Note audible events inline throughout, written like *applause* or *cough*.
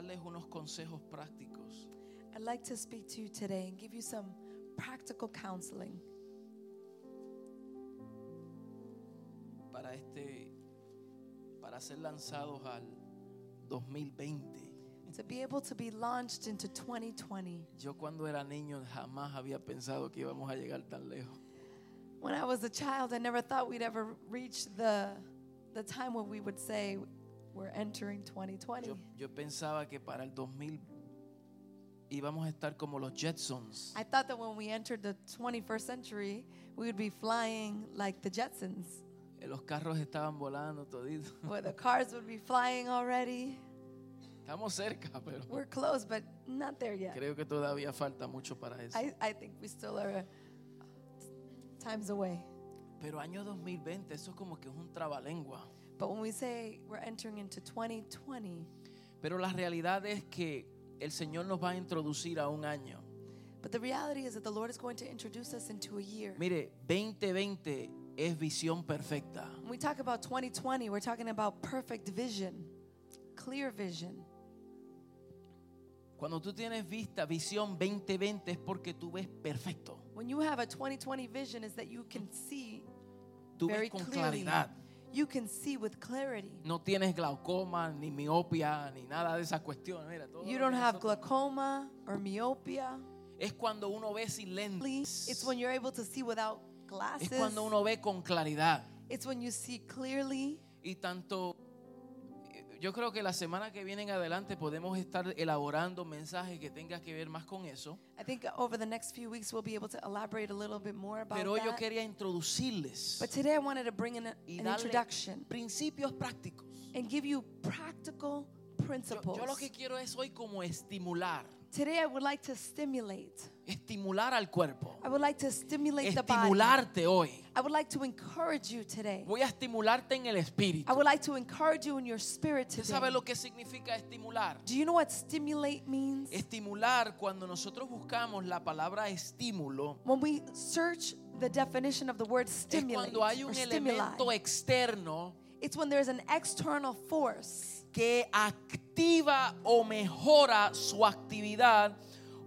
darles unos consejos prácticos I'd like to speak to you today and give you some practical counseling para este para ser lanzados al 2020. to be able to be launched into 2020. Yo cuando era niño jamás había pensado que íbamos a llegar tan lejos. When I was a child, I never thought we'd ever reach the, the time when we would say we're entering 2020. Yo, yo pensaba que para el 2000 íbamos a estar como los Jetsons. I thought that when we entered the 21st century, we would be flying like the Jetsons, Eh, Los carros estaban volando toditos. *laughs* where the cars would be flying already. Estamos cerca, pero We're close, but not there yet. creo que todavía falta mucho para eso. I, I think we still are uh, times away. Pero año 2020, eso es como que es un trabalengua. But when we say we're entering into 2020, Pero la realidad es que el Señor nos va a introducir a un año. but the reality is that the Lord is going to introduce us into a year. Mire, 2020 es visión perfecta. When we talk about 2020, we're talking about perfect vision, clear vision. Cuando tú tienes vista, visión 2020 es porque tú ves perfecto. When you have a 2020 vision, is that you can see Tú very ves con clearly. claridad. You can see with clarity. No tienes glaucoma, ni miopia, ni nada de esas cuestiones. Mira, todo You don't have glaucoma or myopia. Es cuando uno ve sin lentes. It's when you're able to see without Es glasses. cuando uno ve con claridad. It's when you see clearly. Y tanto, yo creo que la semana que viene en adelante podemos estar elaborando mensajes que tengan que ver más con eso. I think over the next few weeks we'll be able to elaborate a little bit more about Pero hoy yo that. quería introducirles But today I wanted to bring in a- y an darle introduction principios prácticos. and give you practical Yo, principles. yo lo que quiero es hoy como estimular, Today I would like to stimulate. estimular al cuerpo, I would like to stimulate the body. estimularte hoy. I would like to encourage you today. Voy a estimularte en el espíritu. I would like to encourage you in your spirit ¿Usted today. sabe lo que significa estimular? Do you know what stimulate means? Estimular, cuando nosotros buscamos la palabra estímulo, When we search the definition of the word es stimulate cuando hay un elemento externo it's when there's an external force que activa o mejora su actividad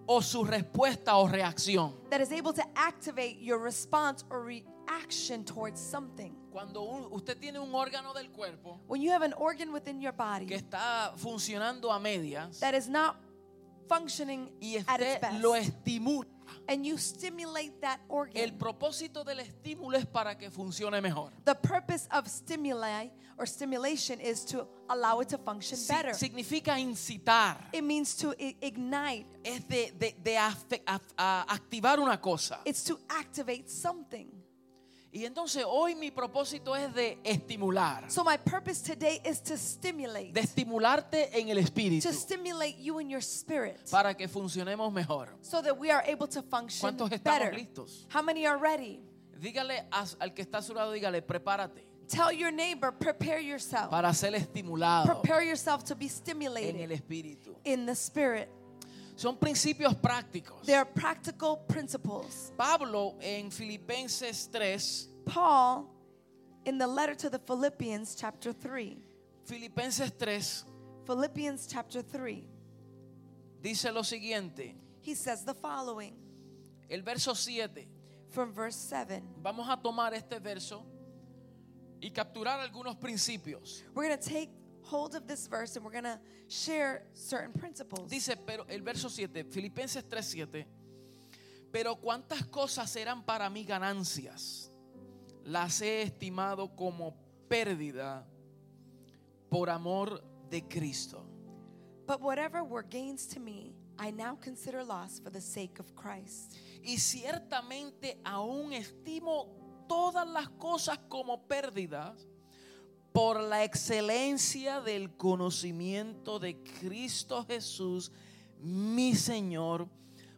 o su respuesta o reacción. that is able to activate your response or reaction towards something. Cuando un- usted tiene un órgano del cuerpo When you have an organ within your que body está funcionando a medias that is not functioning y at its usted best, lo estimula, and you stimulate that el organ, propósito del estímulo es para que funcione mejor. the purpose of stimuli or stimulation is to allow it to function better. significa incitar, It means to ignite. es de, de- de activar una cosa. It's to activate something. Y entonces hoy mi propósito es de estimular, So my purpose today is to stimulate, de estimularte en el espíritu to stimulate you in your spirit, para que funcionemos mejor. so that we are able to function ¿Cuántos estamos better. listos? How many are ready? Dígale al que está a su lado, dígale, prepárate Tell your neighbor, prepare yourself. para ser estimulado Prepare yourself to be en el stimulated espíritu. in the spirit. Son principios prácticos. There are practical principles. Pablo en Filipenses 3, Paul, in the letter to the Philippians, chapter 3, Filipenses 3 Philippians chapter 3, dice lo siguiente, he says the following el verso 7. from verse 7. Vamos a tomar este verso y capturar algunos principios. We're going to take hold of this verse and we're going to share certain principles. Dice, pero el verso 7, Filipenses 3, 7. Pero cuántas cosas eran para mí ganancias, las he estimado como pérdida por amor de Cristo. But whatever were gains to me, I now consider loss for the sake of Christ. Y ciertamente aún estimo todas las cosas como pérdidas por la excelencia del conocimiento de Cristo Jesús, mi Señor,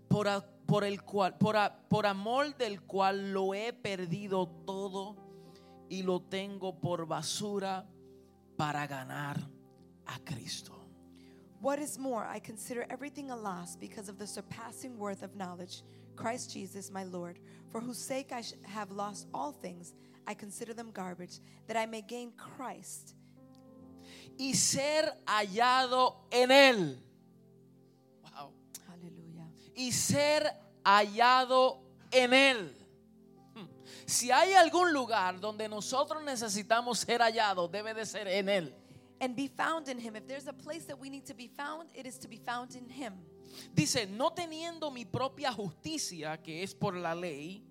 por, por el cual, por, por amor del cual lo he perdido todo y lo tengo por basura para ganar a Cristo. What is more, I consider everything a loss because of the surpassing worth of knowledge, Christ Jesus my Lord, for whose sake I have lost all things. I consider them garbage, that I may gain Christ Y ser hallado en Él y ser hallado en Él. Si hay algún lugar donde nosotros necesitamos ser hallados, debe de ser en Él. and be found in him. If there's a place that we need to be found, it is to be found in him. Dice, no teniendo mi propia justicia, que es por la ley,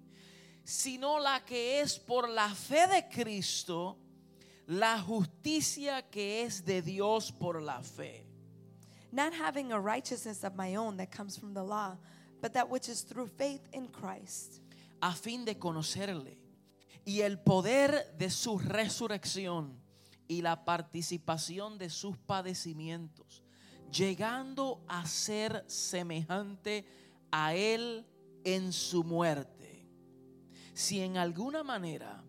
sino la que es por la fe de Cristo, la justicia que es de Dios por la fe. Not having a righteousness of my own that comes from the law, but that which is through faith in Christ, a fin de conocerle y el poder de su resurrección y la participación de sus padecimientos, llegando a ser semejante a él en su muerte. Si en alguna manera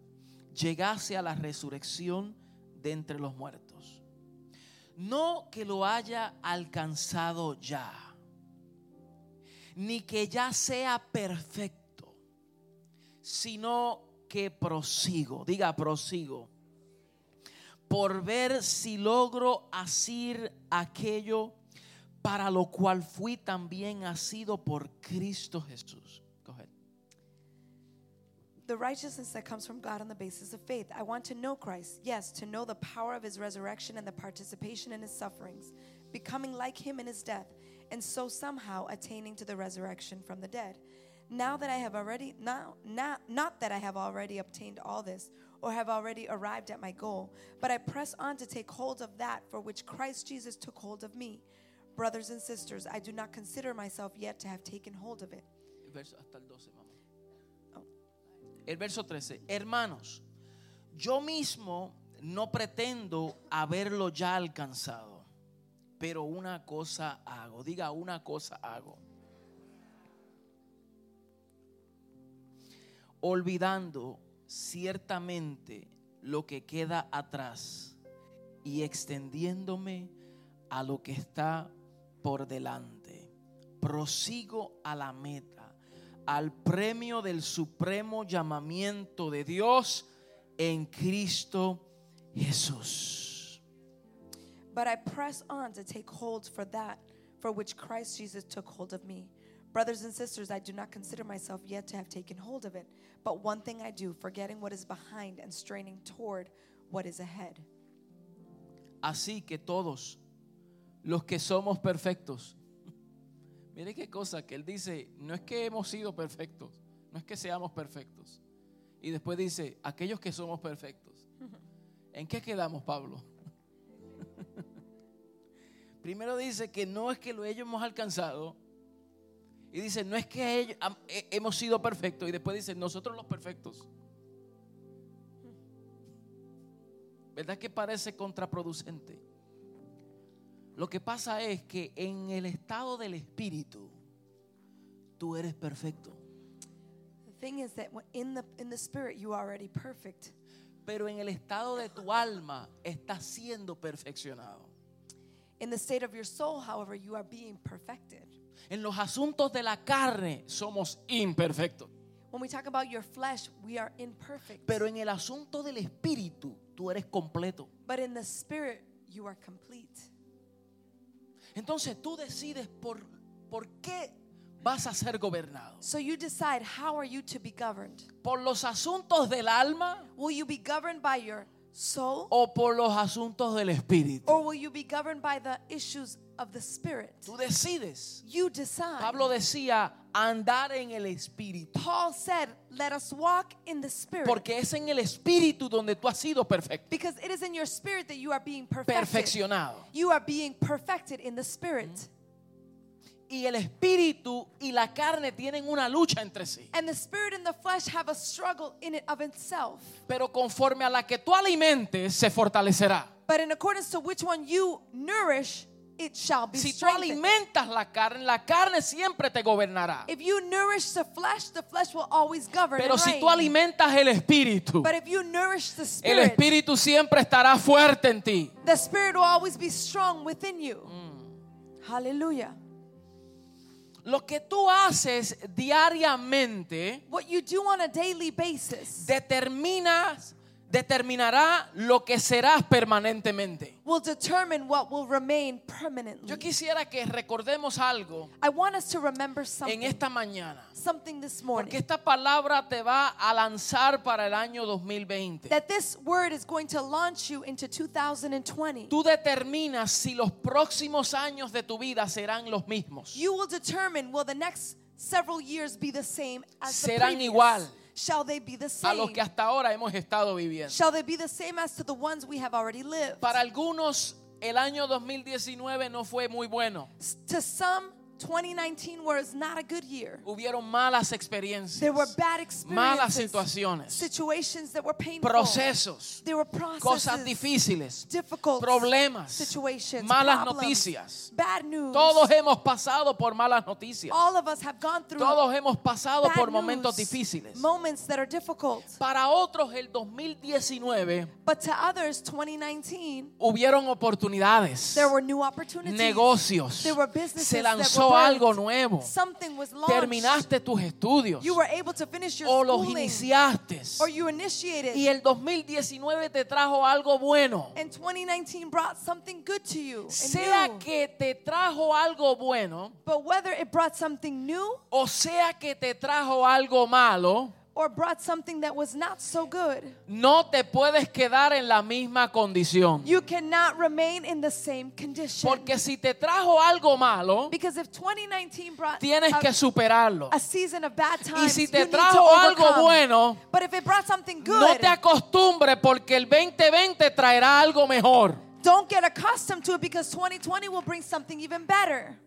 llegase a la resurrección de entre los muertos. No que lo haya alcanzado ya, ni que ya sea perfecto sino que prosigo, diga prosigo, por ver si logro asir aquello para lo cual fui también asido por Cristo Jesús. The righteousness that comes from God on the basis of faith. I want to know Christ, yes, to know the power of his resurrection and the participation in his sufferings, becoming like him in his death, and so somehow attaining to the resurrection from the dead. Now that I have already now not, not that I have already obtained all this or have already arrived at my goal, but I press on to take hold of that for which Christ Jesus took hold of me. Brothers and sisters, I do not consider myself yet to have taken hold of it. El verso 13. Hermanos, yo mismo no pretendo haberlo ya alcanzado, pero una cosa hago. Diga, una cosa hago. Olvidando ciertamente lo que queda atrás y extendiéndome a lo que está por delante. Prosigo a la meta, al premio del supremo llamamiento de Dios en Cristo Jesús. But I press on to take hold for that for which Christ Jesus took hold of me. Brothers and sisters, I do not consider myself yet to have taken hold of it. But one thing I do, forgetting what is behind and straining toward what is ahead. Así que todos los que somos perfectos, mire qué cosa que él dice, no es que hemos sido perfectos, no es que seamos perfectos. Y después dice, aquellos que somos perfectos. *laughs* ¿En qué quedamos, Pablo? *laughs* Primero dice que no es que lo hayamos alcanzado. Y dice, no es que ellos- hemos sido perfectos. Y después dice, nosotros los perfectos. *laughs* ¿Verdad que parece contraproducente? Lo que pasa es que en el estado del espíritu, tú eres perfecto. The thing is that in the in the spirit you are already perfect. Pero en el estado de tu alma estás siendo perfeccionado. In the state of your soul, however, you are being perfected. En los asuntos de la carne somos imperfectos. When we talk about your flesh, we are imperfect. Pero en el asunto del espíritu, tú eres completo. but in the spirit, you are complete. Entonces tú decides por, por qué vas a ser gobernado. So you decide how are you to be governed? ¿Por los asuntos del alma Will you be governed by your soul o por los asuntos del espíritu? or will you be governed by the issues of the spirit? Tú decides. You decide. Pablo decía andar en el espíritu. Paul said, "Let us walk in the spirit." Porque es en el espíritu donde tú has sido perfecto, because it is in your spirit that you are being perfected. perfeccionado. You are being perfected in the spirit. Y el espíritu y la carne tienen una lucha entre sí. And the spirit and the flesh have a struggle in it of itself. Pero conforme a la que tú alimentes, se fortalecerá. But in accordance to which one you nourish, it shall be Si tú alimentas la carne, la carne siempre te gobernará. If you nourish the flesh, the flesh will always govern. Pero si tú alimentas el espíritu, But if you nourish the el spirit, espíritu siempre estará fuerte en ti. the spirit will always be strong within you. Mm. Hallelujah. Lo que tú haces diariamente What you do on a daily basis determinas, determinará lo que serás permanentemente. will determine what will remain permanently. Yo quisiera que recordemos algo I want us to remember en something, esta mañana. something this morning. Porque esta palabra te va a lanzar para el año 2020. that this word is going to launch you into 2020. Tú determinas si los próximos años de tu vida serán los mismos. You will determine will the next several years be the same as the Serán previous? igual Shall they be the A same? los que hasta ahora hemos estado viviendo. Shall they be the same as to the ones we have already lived? Para algunos el año 2019 no fue muy bueno. To some, 2019 was not a good year. Hubieron malas experiencias, There were bad malas experiences, situaciones, situations that were painful. procesos, There were processes, cosas difíciles, difficult problemas, situations, malas problems, noticias. bad news. Todos hemos pasado por malas noticias. All of us have gone through Todos hemos pasado por momentos news, difíciles. moments that are difficult. Para otros el 2019 But to others, 2019, hubieron oportunidades, there were new opportunities. negocios, There were businesses se lanzó algo nuevo, Something was launched. terminaste tus estudios You were able to finish your o los iniciaste or you initiated. y el 2019 te trajo algo bueno. and 2019 brought something good to you. and Sea que te trajo algo bueno But whether it brought something new o sea que te trajo algo malo, or brought something that was not so good, no te puedes quedar en la misma condición. you cannot remain in the same condition. Porque si te trajo algo malo, because if 2019 brought tienes a, que superarlo. a season of bad Y times, si you te trajo algo bueno, but if it brought something good, no te acostumbres porque el 2020 traerá algo mejor. don't get accustomed to it because 2020 will bring something even better.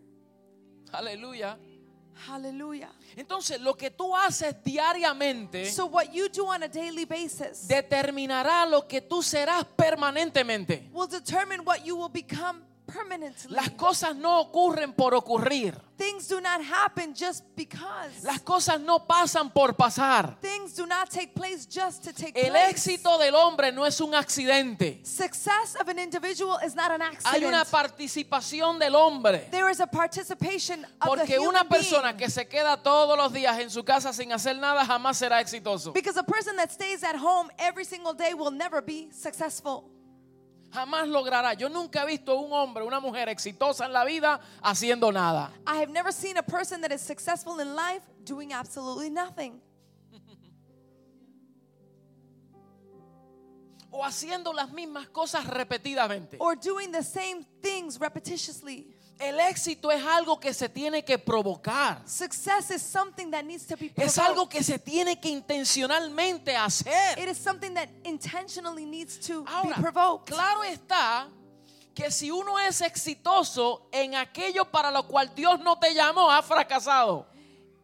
Aleluya. Hallelujah. Entonces, lo que tú haces diariamente So what you do on a daily basis determinará lo que tú serás permanentemente. will determine what you will become permanently. Las cosas no ocurren por ocurrir. Things do not happen just because. Las cosas no pasan por pasar. Things do not take place just to take El place. éxito del hombre no es un accidente. Success of an individual is not an accident. Hay una participación del hombre. there is a participation of the Porque human una persona being. que se queda todos los días en su casa sin hacer nada jamás será exitoso. Because a person that stays at home every single day will never be successful. Jamás logrará. Yo nunca he visto un hombre, una mujer exitosa en la vida haciendo nada. I have never seen a person that is successful in life doing absolutely nothing. O haciendo las mismas cosas repetidamente. Or doing the same things repetitiously. El éxito es algo que se tiene que provocar. Success is something that needs to be Es provoked. algo que se tiene que intencionalmente hacer. It is something that intentionally needs to be Ahora, provoked. claro está que si uno es exitoso en aquello para lo cual Dios no te llamó, ha fracasado.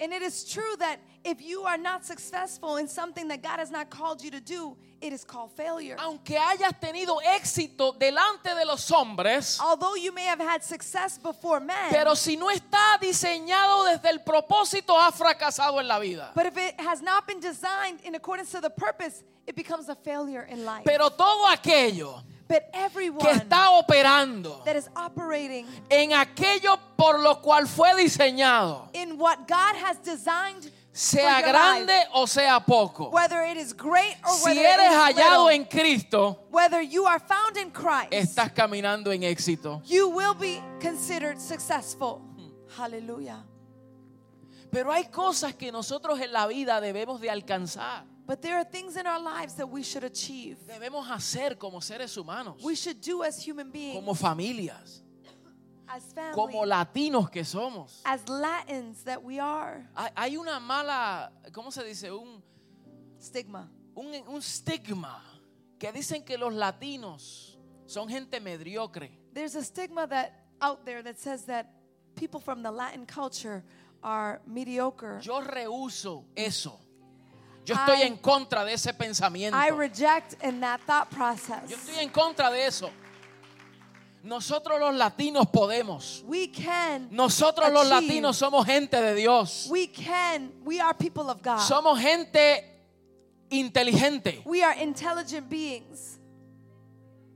And it is true that if you are not successful in something that God has not called you to do, it is called failure. Aunque hayas tenido éxito delante de los hombres, Although you may have had success before men, pero si no está diseñado desde el propósito, ha fracasado en la vida. but if it has not been designed in accordance to the purpose, it becomes a failure in life. Pero todo aquello but que everyone está operando that is operating en aquello por lo cual fue diseñado, in what God has designed, sea grande life, o sea poco, whether it is great or si whether eres it is hallado little, en Cristo, you are found in Christ, estás caminando en éxito. you will be considered successful. Hallelujah. Pero hay cosas que nosotros en la vida debemos de alcanzar, But there are things in our lives that we should achieve. debemos hacer como seres humanos, We should do as human beings, como familias, as family, como latinos que somos. as Latins that we are. Hay- una mala, ¿cómo se dice? Un, Stigma. un, un estigma que dicen que los latinos son gente mediocre. There's a stigma that out there that says that people from the Latin culture are mediocre. Yo rehuso eso. Yo estoy I- en contra de ese pensamiento. I reject in that thought process. Yo estoy en contra de eso. Nosotros los latinos podemos. We can. Nosotros los achieve. latinos somos gente de Dios. We can. We are people of God. Somos gente inteligente. we are intelligent beings.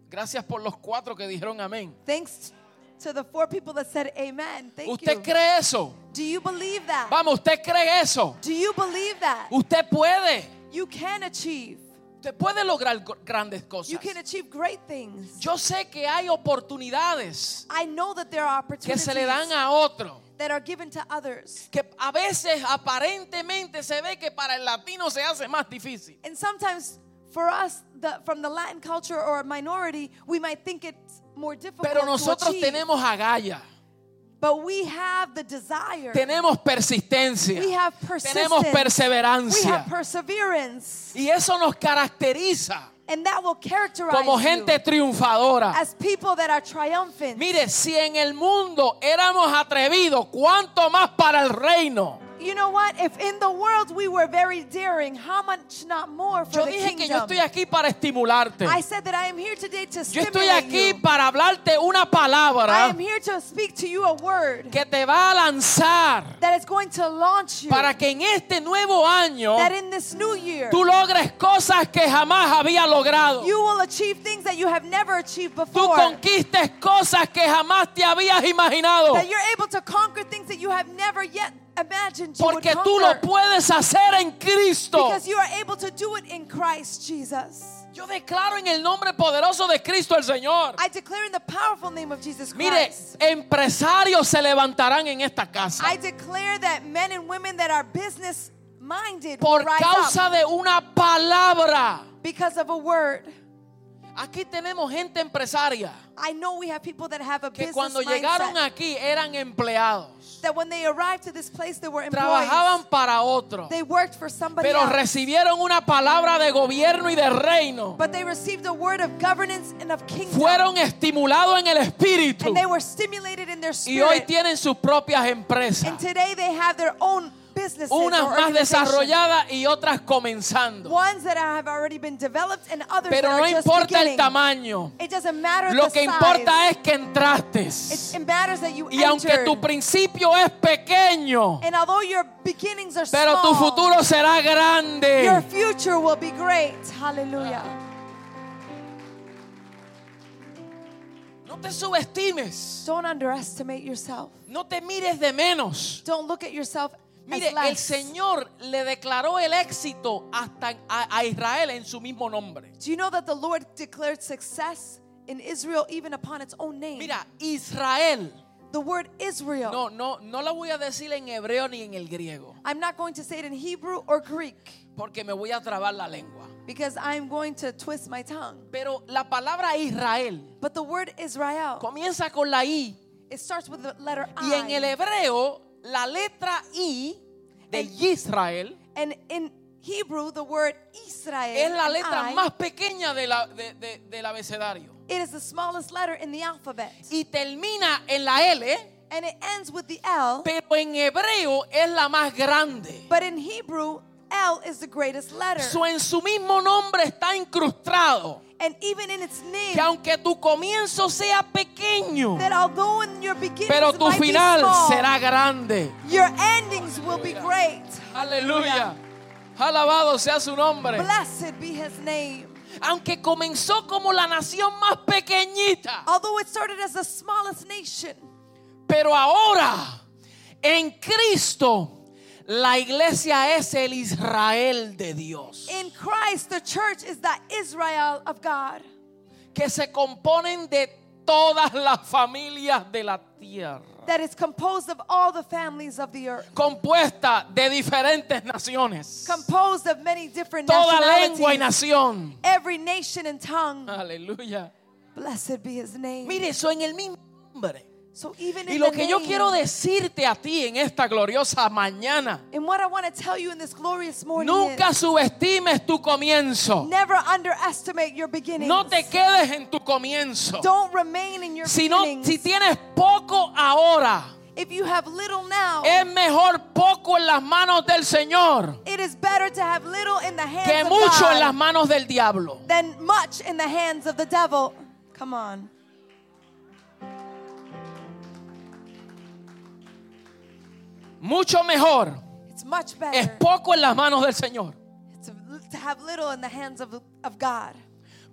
Gracias por los cuatro que dijeron amén. Thanks to the four people that said amen. Thank ¿Usted you. cree eso? Do you believe that? Vamos, ¿usted cree eso? Do you believe that? Usted puede. You can achieve. Usted puede lograr gr- grandes cosas. You can achieve great things. Yo sé que hay oportunidades I know that there are que opportunities se le dan a otro. that are given to others. Que a veces aparentemente se ve que para el latino se hace más difícil. And sometimes for us, the, from the Latin culture or a minority, we might think it's more difficult Pero to nosotros achieve. tenemos agallas, But we have the desire. tenemos persistencia, We have tenemos persistence. We perseverancia. have perseverance. Y eso nos caracteriza And that will characterize como gente triunfadora. as people that are triumphant. Mire, si en el mundo éramos atrevidos, ¿cuánto más para el reino? You know what? If in the world we were very daring, how much not more for Yo the dije que yo kingdom? estoy aquí para estimularte. I said that I am here today to Yo estoy aquí you. para hablarte una I palabra am here to speak to you a word que te va a lanzar that is going to launch you. para que en este nuevo año that in this new year tú logres cosas que jamás había logrado. you will achieve things that you have never achieved Tú before. conquistes cosas que jamás te habías imaginado. That you're able to conquer things that you have never yet imagined you Porque would tú lo puedes hacer en Cristo. Because you are able to do it in Christ Jesus. Yo declaro en el nombre poderoso de Cristo el Señor. I declare in the powerful name of Jesus Mire, Christ. empresarios se levantarán en esta casa I declare that men and women that are business minded por causa de una palabra. because of a word. Aquí tenemos gente empresaria I know we have people that have a que business cuando llegaron mindset. aquí eran empleados. that when they arrived to this place, they were Trabajaban para otro. They worked for somebody Pero else. recibieron una palabra de gobierno y de reino. But they received a word of governance and of kingdom. Fueron estimulados en el espíritu. and they were stimulated in their Y hoy spirit. tienen sus propias empresas. and today they have their own businesses Unas or más desarrolladas y otras comenzando. Ones that have already been developed and others Pero that no are just importa el tamaño. It doesn't matter Lo the que size. importa es que entraste. It, it matters that you Y aunque tu principio es pequeño, and although your beginnings are pero tu futuro será your grande. future will be great. Hallelujah. No te subestimes. Don't underestimate yourself. No te mires de menos. Don't look at yourself Mire, el. Señor le declaró el éxito hasta a, a Israel en su mismo nombre. Do you know that the Lord declared success in Israel even upon its own name? Mira, Israel. the word Israel. No, no, no la voy a decir en hebreo ni en el griego, I'm not going to say it in Hebrew or Greek porque me voy a trabar la lengua. because I'm going to twist my tongue. Pero la palabra Israel But the word Israel, comienza con la I it starts with the letter y en el I. hebreo la letra I de Israel And in Hebrew, the word Israel es la letra I, más pequeña de la- de- de- del abecedario it is the smallest letter in the alphabet. y termina en la L, And it ends with the L. pero en hebreo es la más grande. But in Hebrew, L is the greatest letter. So, en su mismo nombre está incrustado And even in its name, que aunque tu comienzo sea pequeño, that although in your beginnings pero tu might final small, será grande. your endings will be great. Aleluya. Alabado sea su nombre. Blessed be his name. Aunque comenzó como la nación más pequeñita, Although it started as the smallest nation, pero ahora en Cristo la iglesia es el Israel de Dios, in Christ, the church is the Israel of God que se componen de todas las familias de la tierra, that is composed of all the families of the earth, compuesta de diferentes naciones, composed of many different toda lengua y nación. every nation and tongue. Aleluya. Blessed be his name. Mire, eso en el mismo nombre. So even Y lo the que yo quiero decirte a ti en esta gloriosa mañana, and what I want to tell you in this glorious morning nunca is, subestimes tu comienzo. never underestimate your beginnings. No te quedes en tu comienzo. Don't remain in your Si, no, beginnings. si tienes poco ahora, if you have little now, es mejor poco en las manos del Señor it is better to have little in the hands que of mucho God en las manos del diablo. than much in the hands of the devil. Come on. Mucho mejor It's much es better poco en las manos del Señor. to, have little in the hands of, of God.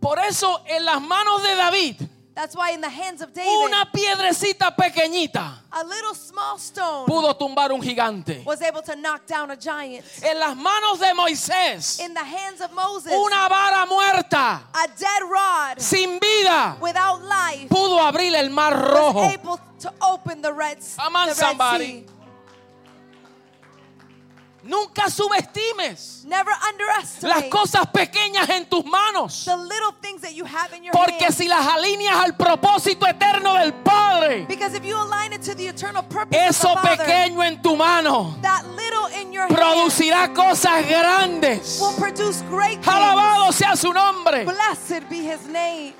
Por eso en las manos de David, That's why in the hands of David, una piedrecita pequeñita a little small stone pudo tumbar un gigante. was able to knock down a giant. En las manos de Moisés, In the hands of Moses, una vara muerta, a dead rod sin vida, without life pudo abrir el mar was rojo. able to open the Red, the Red somebody. Sea. Nunca subestimes Never las cosas pequeñas en tus manos. the little things that you have in your Porque si las alineas al propósito eterno del Padre, Because if you align it to the eternal purpose eso of the Father, pequeño en tu mano that little in your producirá cosas grandes. will produce great things. Alabado sea su nombre. Blessed be his name.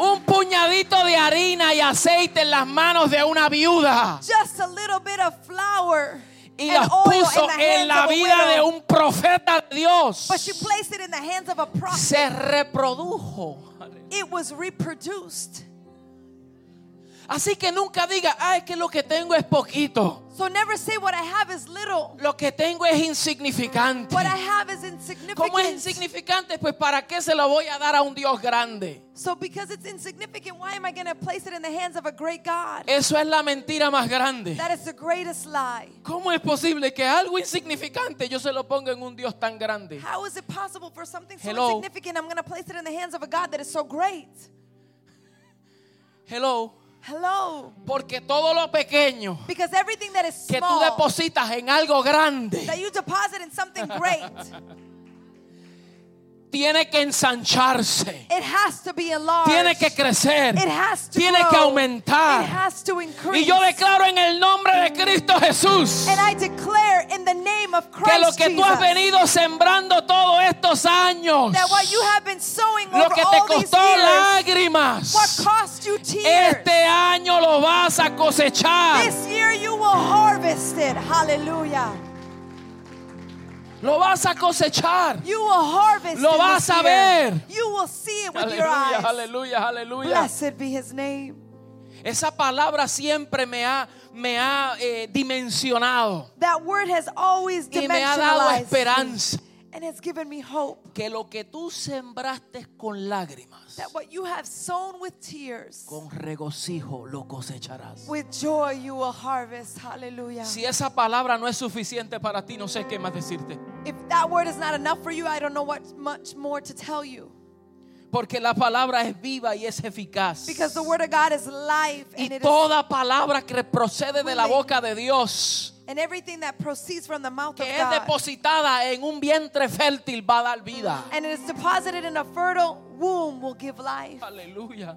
Un puñadito de harina y aceite en las manos de una viuda. Just a little bit of flour Y las puso en la vida de un profeta de Dios. But she placed it in the hands of a prophet. Se reprodujo. It was reproduced. Así que nunca diga, ay, que lo que tengo es poquito. So never say what I have is little. Lo que tengo es insignificante. What I have is ¿Cómo es insignificant. insignificante? Pues para qué se lo voy a dar a un Dios grande. So because it's insignificant, why am I going to place it in the hands of a great God? Eso es la mentira más grande. That is the greatest lie. ¿Cómo es posible que algo insignificante yo se lo ponga en un Dios tan grande? How is it possible for something so Hello. insignificant I'm going to place it in the hands of a God that is so great? Hello. Hello. Porque todo lo pequeño Because everything that is que tú small, depositas en algo grande that you deposit in something great, *laughs* tiene que ensancharse, it has to be tiene que crecer, It has to tiene grow. que aumentar. It has to. Y yo declaro en el nombre de Cristo Jesús and I in the name of que lo que tú has venido sembrando todos estos años, that what you have been sowing lo que te costó lágrimas, tears, este año lo vas a cosechar. this year you will harvest it. Hallelujah. Lo vas a cosechar. You will harvest Lo vas a ver. You will see it with your Aleluya, eyes. aleluya, aleluya. Blessed be his name. Esa palabra siempre me ha, me ha eh, dimensionado That word has always y me ha dado esperanza. and has given me hope Que lo que tú sembraste con lágrimas, that what you have sown with tears, con regocijo lo cosecharás. with joy you will harvest. Hallelujah. Si esa palabra no es suficiente para ti, no sé qué más decirte. If that word is not enough for you, I don't know what much more to tell you. Porque la palabra es viva y es eficaz. Because the word of God is life Y and it is toda palabra que procede de la boca de Dios, and everything that proceeds from the mouth que of es God. depositada en un vientre fértil, va a dar vida. and it is deposited in a fertile womb will give life. Aleluya.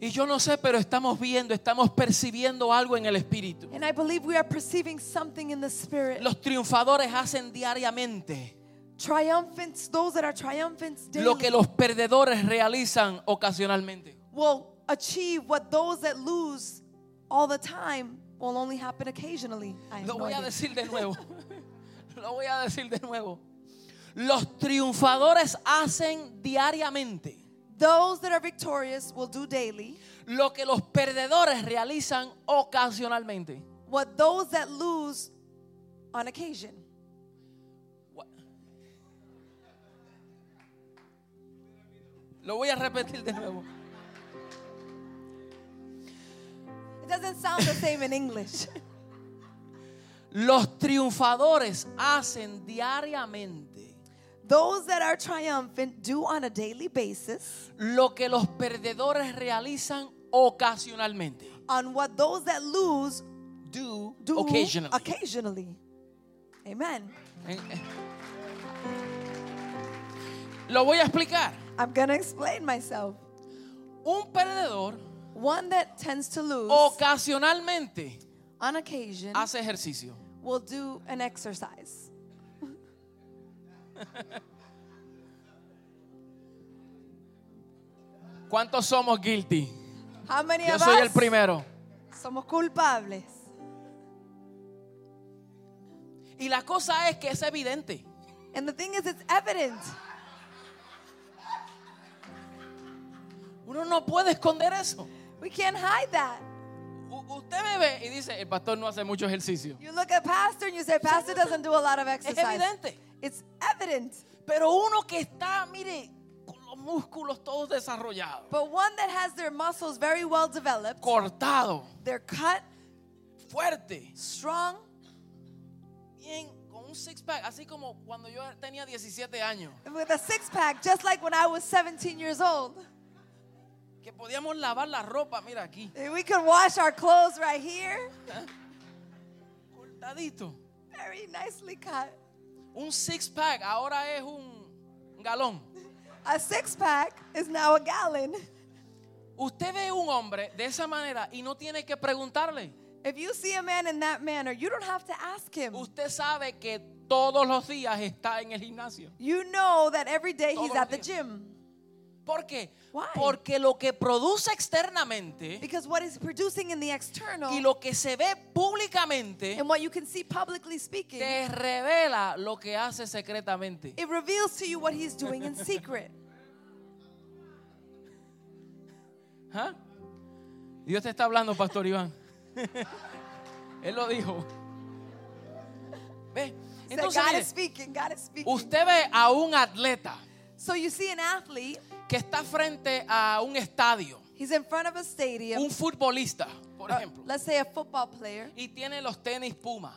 Y yo no sé, pero estamos viendo, estamos percibiendo algo en el espíritu. And I believe we are perceiving something in the spirit. Los triunfadores hacen diariamente Triumphants, those that are triumphants daily lo que los perdedores realizan ocasionalmente. will achieve what those that lose all the time will only happen occasionally. I have Lo no voy a idea. decir de *laughs* nuevo. Lo voy a decir de nuevo. Los triunfadores hacen diariamente Those that are victorious will do daily lo que los perdedores realizan ocasionalmente. what those that lose on occasion. Lo voy a repetir de nuevo. It doesn't sound the same in English. *laughs* Los triunfadores hacen diariamente Those that are triumphant do on a daily basis lo que los perdedores realizan ocasionalmente. on what those that lose Do, do occasionally. occasionally. Amen. Eh, eh. Lo voy a explicar. I'm going to explain myself. Un perdedor One that tends to lose ocasionalmente on occasion hace ejercicio. will do an exercise. ¿Cuántos somos guilty? How many Yo of soy us el primero. somos culpables? Y la cosa es que es evidente. And the thing is, it's evident. Uno no puede esconder eso. We can't hide that. U- usted me ve y dice, el pastor no hace mucho ejercicio. You look at pastor and you say, Pastor doesn't do a lot of Es exercise. evidente. It's evident. Pero uno que está, mire, con los músculos todos desarrollados, But one that has their muscles very well developed, cortado, they're cut, fuerte, strong, bien, con un six pack, así como cuando yo tenía 17 años, with a six pack, just like when I was 17 years old. Que podíamos lavar la ropa, mira aquí, We could wash our clothes right here, cortadito. very nicely cut. Un six pack ahora es un galón. A six pack is now a gallon. Usted ve un hombre de esa manera y no tiene que preguntarle. If you see a man in that manner, you don't have to ask him. Usted sabe que todos los días está en el gimnasio. You know that every day he's Todos at los the gym. ¿Por qué? Why? Porque lo que produce externamente Because what is producing in the external y lo que se ve públicamente and what you can see publicly speaking, te revela lo que hace secretamente. it reveals to you what he's doing in secret. *laughs* ¿Ah? Dios te está hablando, Pastor Iván. *laughs* Él lo dijo. ¿Ve? So Entonces, God mire, is speaking, God is speaking. usted ve a un atleta So you see an athlete, que está frente a un estadio, he's in front of a stadium, un futbolista, por uh, ejemplo, let's say a football player, y tiene los tenis Puma,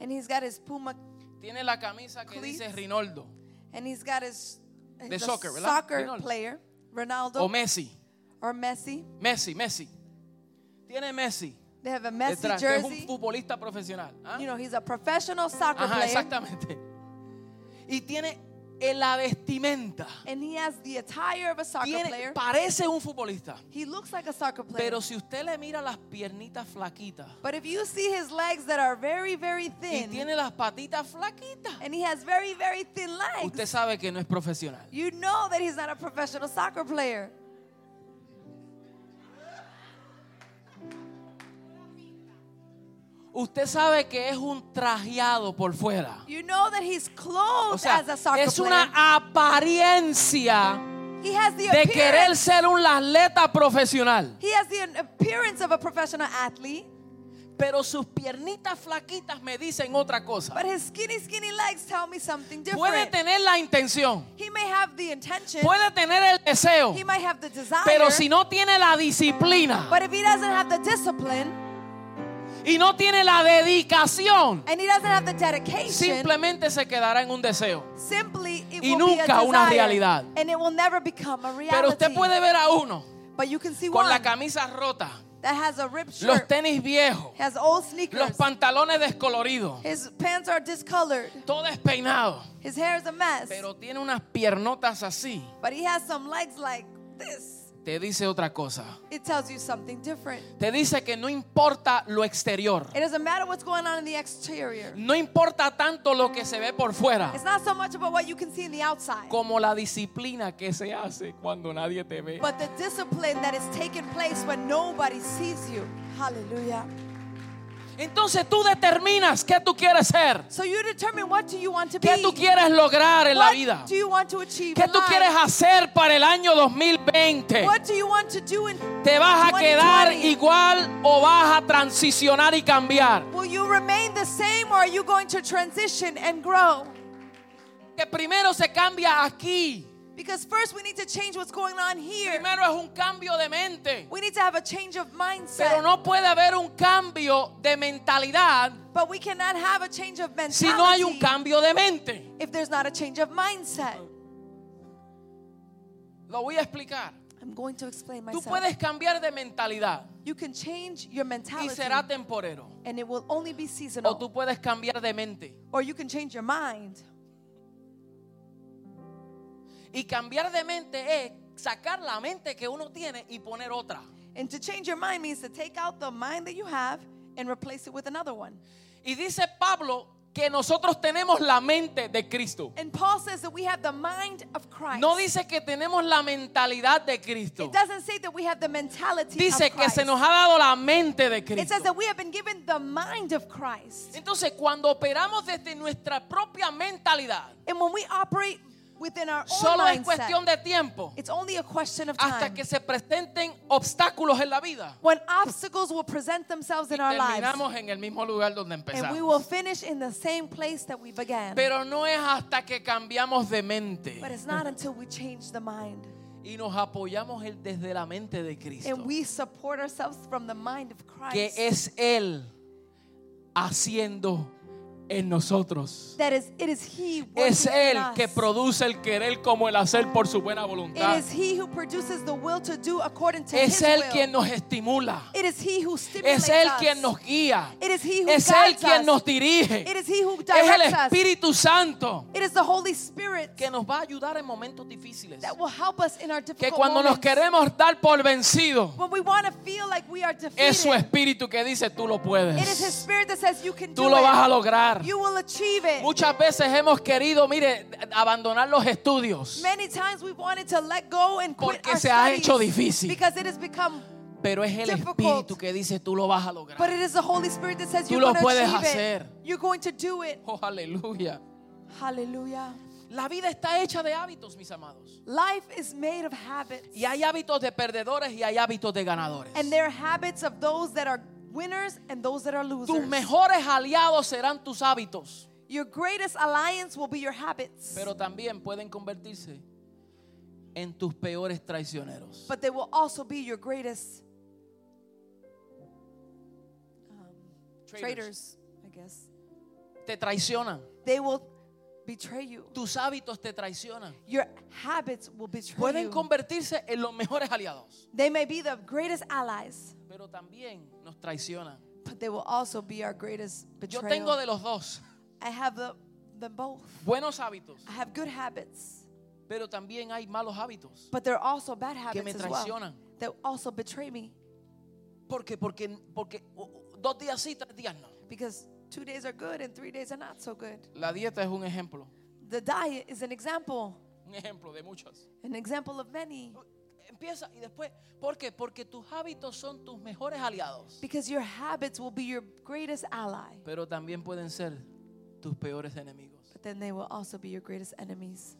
and he's got his Puma tiene la camisa que Cleats. dice Rinaldo and he's got his De soccer, ¿verdad? soccer Ronaldo. player, Ronaldo o Messi, or Messi. Messi, Messi. Tiene Messi They have a Messi detrás, que es un jersey. futbolista profesional. ¿ah? You know, he's a professional soccer Ajá, player. exactamente. Y tiene en la vestimenta. And he has the attire of a soccer Tiene- player. parece un futbolista. He looks like a soccer player. Pero si usted le mira las piernitas flaquitas but if you see his legs that are very, very y thin, tiene las patitas flaquitas, and he has very, very thin legs, usted sabe que no es profesional. you know that he's not a professional soccer player. Usted sabe que es un trajeado por fuera. You know that he's clothed O sea, as a soccer es una apariencia he has the de querer ser un atleta profesional. He has the appearance of a professional athlete, Pero sus piernitas flaquitas me dicen otra cosa. but his skinny, skinny legs tell me something Puede different. tener la intención, He may have the intention, puede tener el deseo, he might have the desire, pero si no tiene la disciplina but if he doesn't have the discipline y no tiene la dedicación, and he doesn't have the dedication, simplemente se quedará en un deseo. simply it Y will be a nunca una desire, realidad. and it will never become a reality. Pero usted puede ver a uno but you can see con one la camisa rota, that has a ripped los tenis viejos, has old los pantalones descoloridos, his pants are discolored, todo despeinado, his hair is a mess, pero tiene unas piernotas así. but he has some legs like this. Te dice otra cosa. It tells you something different. Te dice que no importa lo exterior. It doesn't matter what's going on in the exterior. No importa tanto lo que se ve por fuera It's not so much about what you can see in the outside, como la disciplina que se hace cuando nadie te ve. but the discipline that is taking place when nobody sees you. Hallelujah. Entonces tú determinas qué tú quieres ser, So you determine what do you want to qué be? tú quieres lograr en la what vida, do you want to achieve qué tú life? quieres hacer para el año 2020. What do you want to do in ¿Te vas a quedar 2020? igual o vas a transicionar y cambiar? Will you remain the same or are you going to transition and grow? Que primero se cambia aquí. Because first we need to change what's going on here. Primero es un cambio de mente. We need to have a change of mindset. Pero no puede haber un cambio de mentalidad But we cannot have a change of mentality si no hay un cambio de mente. if there's not a change of mindset. Lo voy a explicar. I'm going to explain myself. Tú puedes cambiar de mentalidad You can change your mentality. y será temporero. and it will only be seasonal. O tú puedes cambiar de mente. or you can change your mind. Y cambiar de mente es sacar la mente que uno tiene y poner otra. And to change your mind means to take out the mind that you have and replace it with another one. Y dice Pablo que nosotros tenemos la mente de Cristo. And Paul says that we have the mind of Christ. No dice que tenemos la mentalidad de Cristo. it doesn't say that we have the mentality Dice of que Christ. se nos ha dado la mente de it Cristo. says that we have been given the mind of Christ. Entonces, cuando operamos desde nuestra propia mentalidad, And when we operate within our own solo es cuestión de tiempo it's only a question of time. hasta que se presenten obstáculos en la vida. when obstacles will present themselves in Y our lives. terminamos en el mismo lugar donde And we will empezamos. finish in the same place that we began. Pero no es hasta que cambiamos de mente. but it's not until we change the mind. y nos apoyamos desde la mente de Cristo. And we support ourselves from the mind of Que Christ. es Él haciendo en nosotros. That is, it is He Es Él que produce el querer como el hacer por su buena It voluntad. is He who produces the will to do according to Es Él quien nos estimula. It is He who stimulates Es Él us. quien nos guía. It is He who Es Él quien nos dirige. It is He who Es el. Espíritu Santo It is the Holy Spirit que nos va a ayudar en momentos difíciles. that will help us in our Que cuando nos queremos dar por vencidos, When we want to feel like we are defeated, es su Espíritu que dice, tú lo it is His puedes. That says you can Tú do lo it. vas a lograr. You will achieve it. Muchas veces hemos querido, mire, abandonar los estudios. Many times we wanted to let go and quit Porque our se ha hecho difícil. because it has become. Pero es el difficult. Espíritu que dice, tú lo vas a lograr. But it is the Holy Spirit that says Tú you're lo going to puedes achieve hacer. it. You're going to do it. Oh, aleluya. Hallelujah. La vida está hecha de hábitos, mis amados. Life is made of habits, Y hay hábitos de perdedores y hay hábitos de ganadores. and there are habits of those that are winners and those that are Tus losers. mejores aliados serán tus hábitos, Your greatest alliance will be your habits, pero también pueden convertirse en tus peores traicioneros. but they will also be your greatest traitors, I guess. Te traicionan. They will betray you. Tus hábitos te traicionan. Your habits will betray Pueden you. convertirse en los mejores aliados, They may be the greatest allies, pero también nos traicionan. but they will also be our greatest Yo betrayal. tengo de los dos. I have the, the both. Buenos hábitos, I have good habits, pero también hay malos hábitos. but there are also bad Que me habits as well traicionan. that also betray me. Porque, porque uh, dos días sí, tres días no. because two days are good and three days are not so good. La dieta es un ejemplo. The diet is an example, Un ejemplo de muchas. an example of many, Empieza y después, ¿por qué? Porque tus hábitos son tus mejores aliados, because your habits will be your greatest ally, pero también pueden ser tus peores enemigos. but then they will also be your greatest enemies.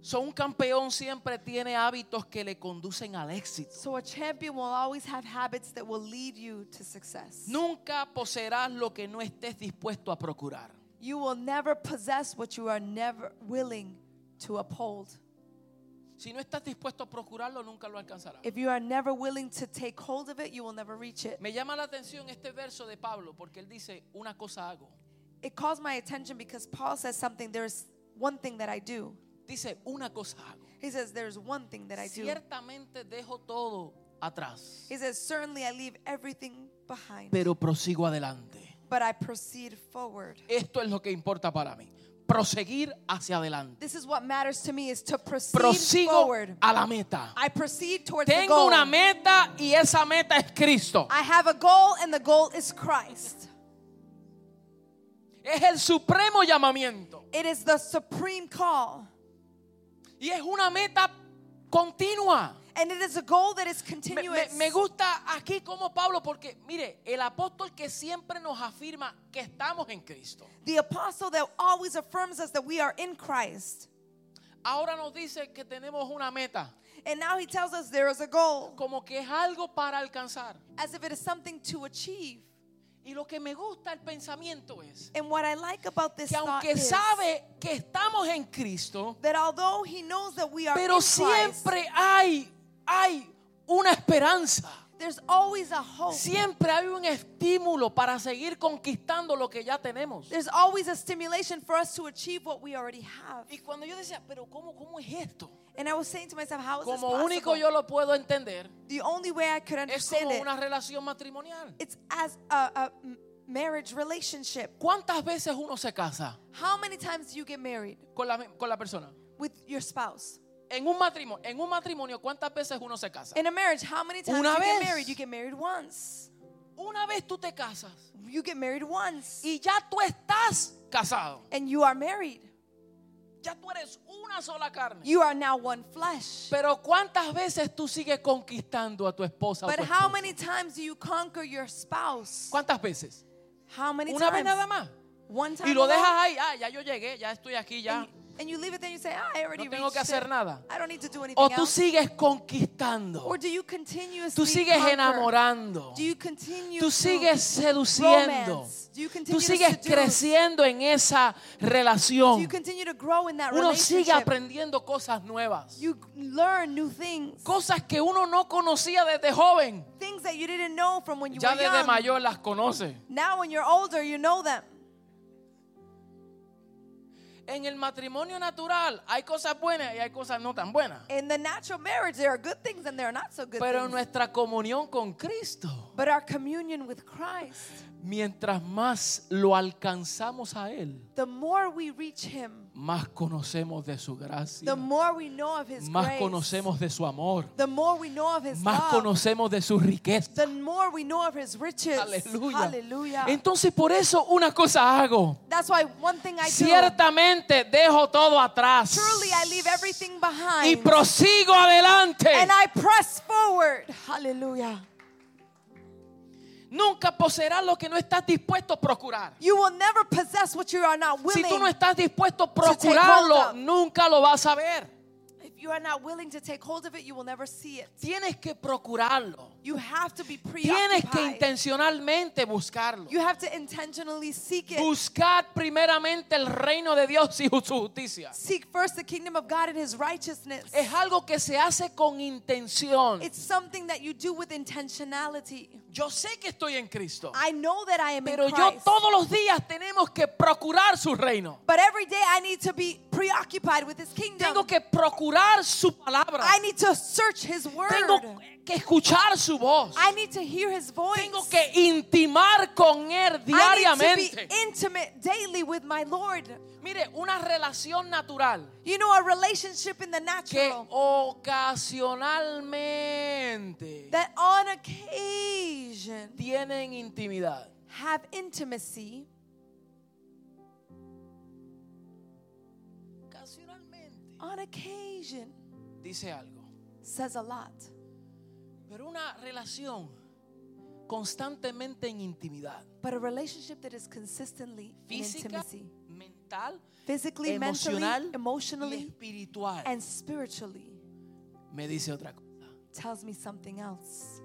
So, un campeón siempre tiene hábitos que le conducen al éxito. So a champion will always have habits that will lead you to success. Nunca poseerás lo que no estés dispuesto a procurar. You will never possess what you are never willing to uphold. Si no estás dispuesto a procurarlo, nunca lo alcanzarás. If you are never willing to take hold of it, you will never reach it. Me llama la atención este verso de Pablo porque él dice, una cosa hago. It calls my attention because Paul says something. There's one thing that I do. Dice, una cosa hago. He says, There's one thing that I do. Ciertamente dejo todo atrás, He says, Certainly I leave everything behind, pero prosigo adelante. but I proceed forward. Esto es lo que importa para mí. Proseguir hacia adelante. This is what matters to me is to proceed Prosigo forward. a la meta. I proceed towards the Tengo goal. una meta y esa meta es Cristo. I have a goal, and the goal is Christ. Es el supremo llamamiento. It is the supreme call. Y es una meta continua. And it is a goal that is continuous. me- me gusta aquí como Pablo porque, mire, el apóstol que siempre nos afirma que estamos en Cristo. the apostle that always affirms us that we are in Christ. Ahora nos dice que tenemos una meta, And now he tells us there is a goal, como que es algo para alcanzar. as if it is something to achieve. Y lo que me gusta el pensamiento es And what I like about this que aunque is sabe que estamos en Cristo, that although he knows that we are pero in Christ, siempre hay, hay una esperanza. there's always a hope. Siempre hay un estímulo para seguir conquistando lo que ya tenemos. There's always a stimulation for us to achieve what we already have. Y cuando yo decía, pero ¿cómo, cómo es esto? And I was saying to myself, how is this Como único possible? yo lo puedo entender, The only way I could es understand como it, una relación matrimonial. it's as a, a marriage relationship. ¿Cuántas veces uno se casa How many times do you get married con la, con la persona? with your spouse? En un matrimonio, en un matrimonio, ¿cuántas veces uno se casa? In a marriage, how many times Una you get vez. married? You get married once. Una vez tú te casas You get married once. y ya tú estás casado. And you are married. Ya tú eres una sola carne. You are now one flesh. Pero ¿cuántas veces tú sigues conquistando a tu esposa? o But tu how esposo? many times do you conquer your spouse? ¿Cuántas veces? How many Una vez times? nada más. One time. Y lo alone? dejas ahí, ah, ya yo llegué, ya estoy aquí, ya. and you leave it there and you say, ah, I already No tengo que hacer it. nada. I don't need to do anything O tú else. sigues conquistando. Or do you continuously Tú sigues conquer? enamorando. Do you continue Tú sigues seduciendo. Do you continue Tú to sigues creciendo en esa Do relación. you continue to grow in that Uno sigue aprendiendo cosas nuevas. You learn new things. Cosas que uno no conocía desde joven. Things that you didn't know from when you Ya were desde young. mayor las conoce. Now when you're older, you know them. En el matrimonio natural hay cosas buenas y hay cosas no tan buenas. In the natural marriage, there are good things and there are not so good Pero things. nuestra comunión con Cristo, But our communion with Christ, mientras más lo alcanzamos a Él, the more we reach Him, más conocemos de su gracia, the more we know of His más grace, conocemos de su amor, the more we know of His más love, conocemos de su riqueza. the more we know of His riches. Aleluya. Hallelujah. Entonces por eso una cosa hago. That's why one thing I do, Ciertamente dejo todo atrás truly I leave everything y behind prosigo adelante. and I press forward. Hallelujah. Nunca poseerás lo que no estás dispuesto a procurar. You will never possess what you are not Si willing. tú no estás dispuesto a procurarlo, nunca lo vas a ver. If you are not willing to take hold of it, you will never see it. Tienes que procurarlo. You have to be Tienes que preoccupied. intencionalmente buscarlo. You have to intentionally seek it. Buscad primeramente el reino de Dios y su justicia. Seek first the kingdom of God and his righteousness. Es algo que se hace con intención. It's something that you do with intentionality. Yo sé que estoy en Cristo, I know that I am pero in yo todos los días tenemos que procurar su reino. But every day I need to be preoccupied with his kingdom. Tengo que procurar su palabra. I need to search his word. Tengo que escuchar su voz. I need to hear his voice. Tengo que intimar con él I need to diariamente. be intimate daily with my Lord. Mire, una relación natural You know, a relationship in the que natural ocasionalmente that on occasion tienen intimidad. have intimacy, Ocasionalmente. on occasion Dice algo. says a lot. Pero una relación constantemente en intimidad. But a relationship that is consistently in Física, intimacy, mental, physically, emocional mentally, y emotionally, espiritual. and spiritually, Me dice otra cosa. tells me something else.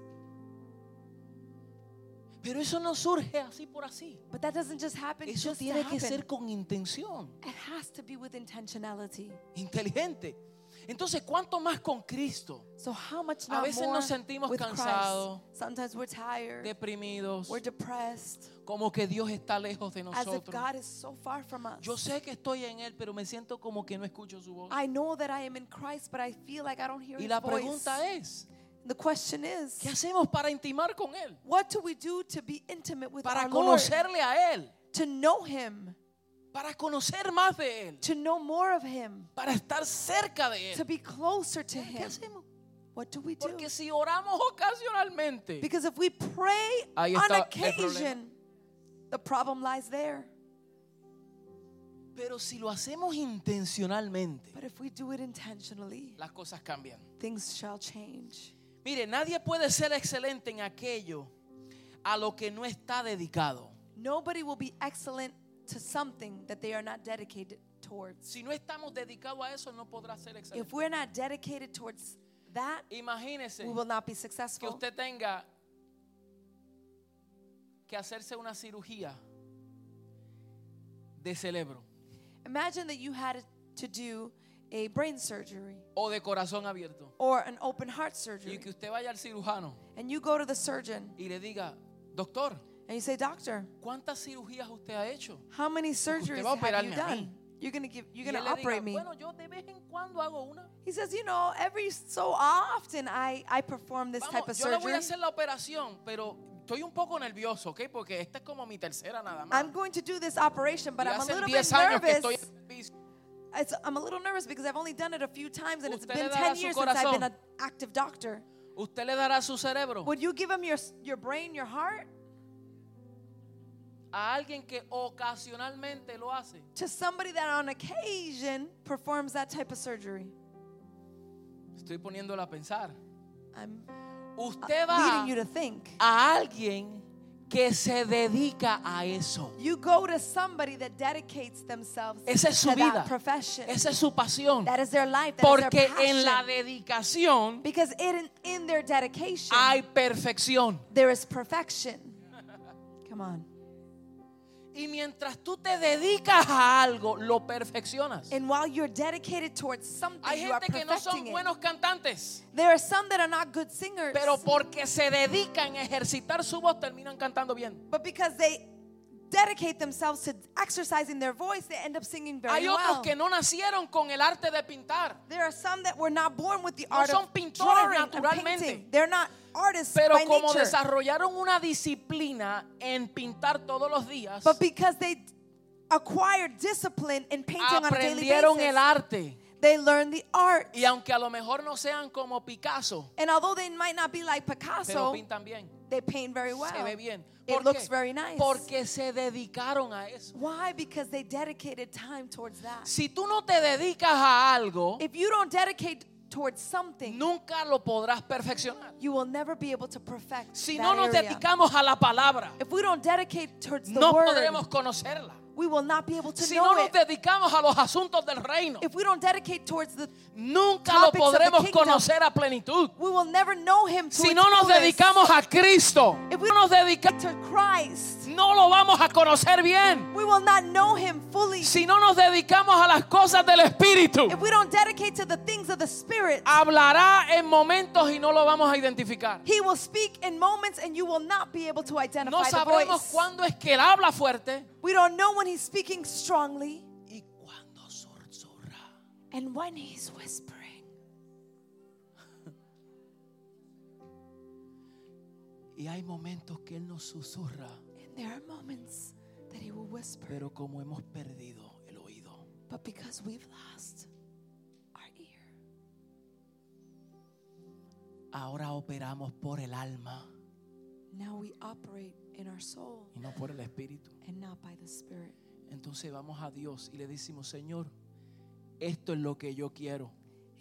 Pero eso no surge así por así. But that doesn't just happen Eso just to tiene que happen. ser con intención, It has to be with intentionality. inteligente. Entonces, ¿cuánto más con Cristo? So how much A veces nos sentimos cansados, Christ? Sometimes we're tired, Deprimidos, we're depressed, como que Dios está lejos de as if nosotros. God is so far from us. Yo sé que estoy en Él, pero me siento como que no escucho su voz. I know that I am in Christ, but I feel like I don't hear Y la voice. pregunta es, The question is, ¿qué hacemos para intimar con Él? what do we do to be intimate with Para our Lord? conocerle a Él, To know Him, para conocer más de Él, to know more of Him, para estar cerca de to Él. be closer to ¿Qué Him. hacemos? What do we do? Porque si oramos ocasionalmente, Because if we pray Ahí on está occasion, the problem lies there. pero si lo hacemos intencionalmente, But if we do it intentionally, las cosas cambian. things shall change. Mire, nadie puede ser excelente en aquello a lo que no está dedicado. Nobody will be excellent to something that they are not dedicated towards. Si no estamos dedicados a eso, no podrá ser excelente. If we're not dedicated towards that, Imagínese we will not be que successful. usted tenga que hacerse una cirugía de cerebro Imagine that you had to do a brain surgery o de corazón abierto or an open heart y surgery, que usted vaya al cirujano and you go to the surgeon y le diga, doctor, and you say, Doctor, ¿cuántas cirugías usted ha hecho? how many surgeries have you operarme a mí. done? You're gonna give. You're gonna diga, operate me. bueno, yo de vez en cuando hago una. He says, you know, every so often I I perform this type Vamos, of yo le voy surgery. a hacer la operación, pero estoy un poco nervioso, ¿ok? Porque esta es como mi tercera nada más. I'm going to do this operation, but Y I'm a little bit años que estoy nervous. It's, I'm a little nervous because I've only done it a few times, and it's been le dará 10 su years since I've been an active doctor. Usted le dará su cerebro Would you give him your your brain, your heart, a alguien que ocasionalmente lo hace. to somebody that on occasion performs that type of surgery? Estoy poniéndolo a pensar. I'm Usted leading va you to think a alguien que se dedica a eso. You go to somebody that dedicates themselves Esa es su to vida. that profession. Esa es su pasión. that is their life. That is Porque their en la dedicación because in, in their dedication, hay perfección. there is perfection. Come on. Y mientras tú te dedicas a algo, lo perfeccionas. And while you're dedicated towards something, Hay you are gente que no son it. buenos cantantes, There are some that are not good singers, pero porque se dedican a ejercitar su voz terminan cantando bien. but because they dedicate themselves to exercising their voice, they end up singing very Hay otros well. que no nacieron con el arte de pintar, There are some that were not born with the No art son of pintores drawing and naturalmente. painting. They're not artists pero by como nature. desarrollaron una disciplina en pintar todos los días, But because they acquired discipline in painting on a daily aprendieron basis, el arte. they learned the art. Y aunque a lo mejor no sean como Picasso, And although they might not be like pero Picasso, pintan bien. they paint very well. Se ve bien. It ¿Por looks qué? very nice. Porque se dedicaron a eso. Why? Because they dedicated time towards that. Si tú no te dedicas a algo, If you don't dedicate towards something, nunca lo podrás perfeccionar. you will never be able to perfect Si that no nos area. dedicamos a la palabra, If we don't dedicate towards the no word, podremos conocerla. We will not be able to Si know no nos dedicamos a los asuntos del reino, If we don't dedicate towards the, nunca lo podremos kingdom, conocer a plenitud. we will never know Him to Si no nos fullest. dedicamos a Cristo, If we no nos dedicamos, to Christ, no lo vamos a conocer bien. we will not know Him fully. Si no nos dedicamos a las cosas del Espíritu, If we don't dedicate to the things of the Spirit, hablará en momentos y no lo vamos a identificar. He will speak in moments and you will not be able to identify No the sabremos voice. cuándo es que Él habla fuerte We don't know when He's speaking strongly y cuándo susurra. and when He's whispering. *laughs* Y hay momentos que Él nos susurra, there are moments that He will whisper. pero como hemos perdido el oído, But because we've lost our ear, ahora operamos por el alma now we operate in our soul y no por el Espíritu. and not by the Spirit. Entonces vamos a Dios y le decimos, Señor, esto es lo que yo quiero.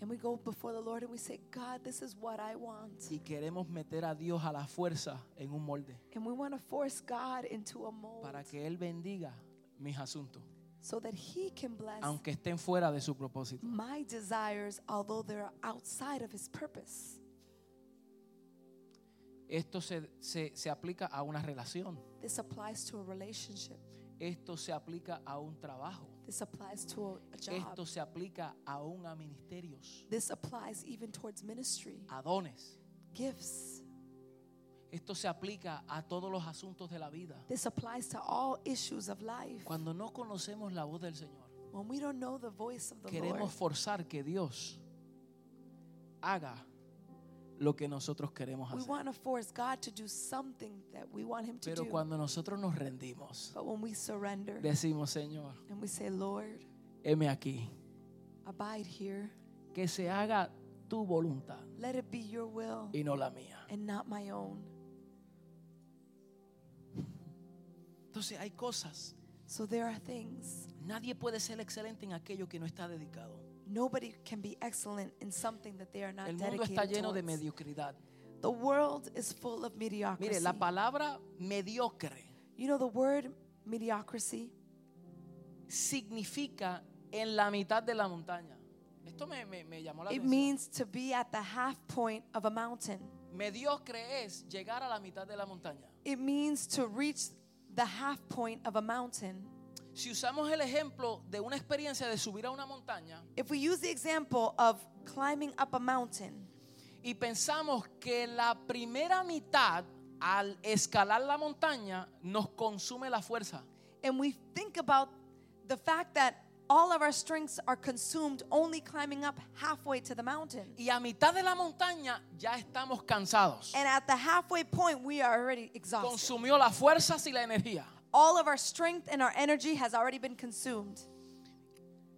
And we go before the Lord and we say, God, this is what I want. Y queremos meter a Dios a la fuerza en un molde And we want to force God into a mold para que Él bendiga mis asuntos, so that He can bless aunque estén fuera de su propósito. my desires, although they're outside of His purpose. Esto se, se- se aplica a una relación, This applies to a relationship. esto se aplica a un trabajo, This applies to a, job. esto se aplica aún a ministerios, This applies even towards ministry, a dones. gifts. Esto se aplica a todos los asuntos de la vida. This applies to all issues of life. Cuando no conocemos la voz del Señor, When we don't know the voice of the Lord, queremos forzar que Dios haga lo que nosotros queremos we hacer. want to force God to do something that we want Him to Pero do. cuando nosotros nos rendimos, But when we surrender decimos, Señor, and we say, Lord, heme aquí, abide here, que se haga tu voluntad let it be your will y no la mía. and not my own. Entonces hay cosas. So there are things. Nadie puede ser excelente en aquello que no está dedicado. Nobody can be excellent in something that they are not El mundo dedicated está lleno de towards. mediocridad. The world is full of mediocrity. Mire, la palabra mediocre you know the word mediocrity? significa en la mitad de la montaña. Esto me, me- me llamó la It atención. means to be at the half point of a mountain. Mediocre es llegar a la mitad de la montaña. It means to reach the half point of a mountain. Si usamos el ejemplo de una experiencia de subir a una montaña If we use the example of climbing up a mountain y pensamos que la primera mitad al escalar la montaña nos consume la fuerza. and we think about the fact that all of our strengths are consumed only climbing up halfway to the mountain. Y a mitad de la montaña ya estamos cansados. And at the halfway point, we are already exhausted. Consumió las fuerzas y la energía. All of our strength and our energy has already been consumed.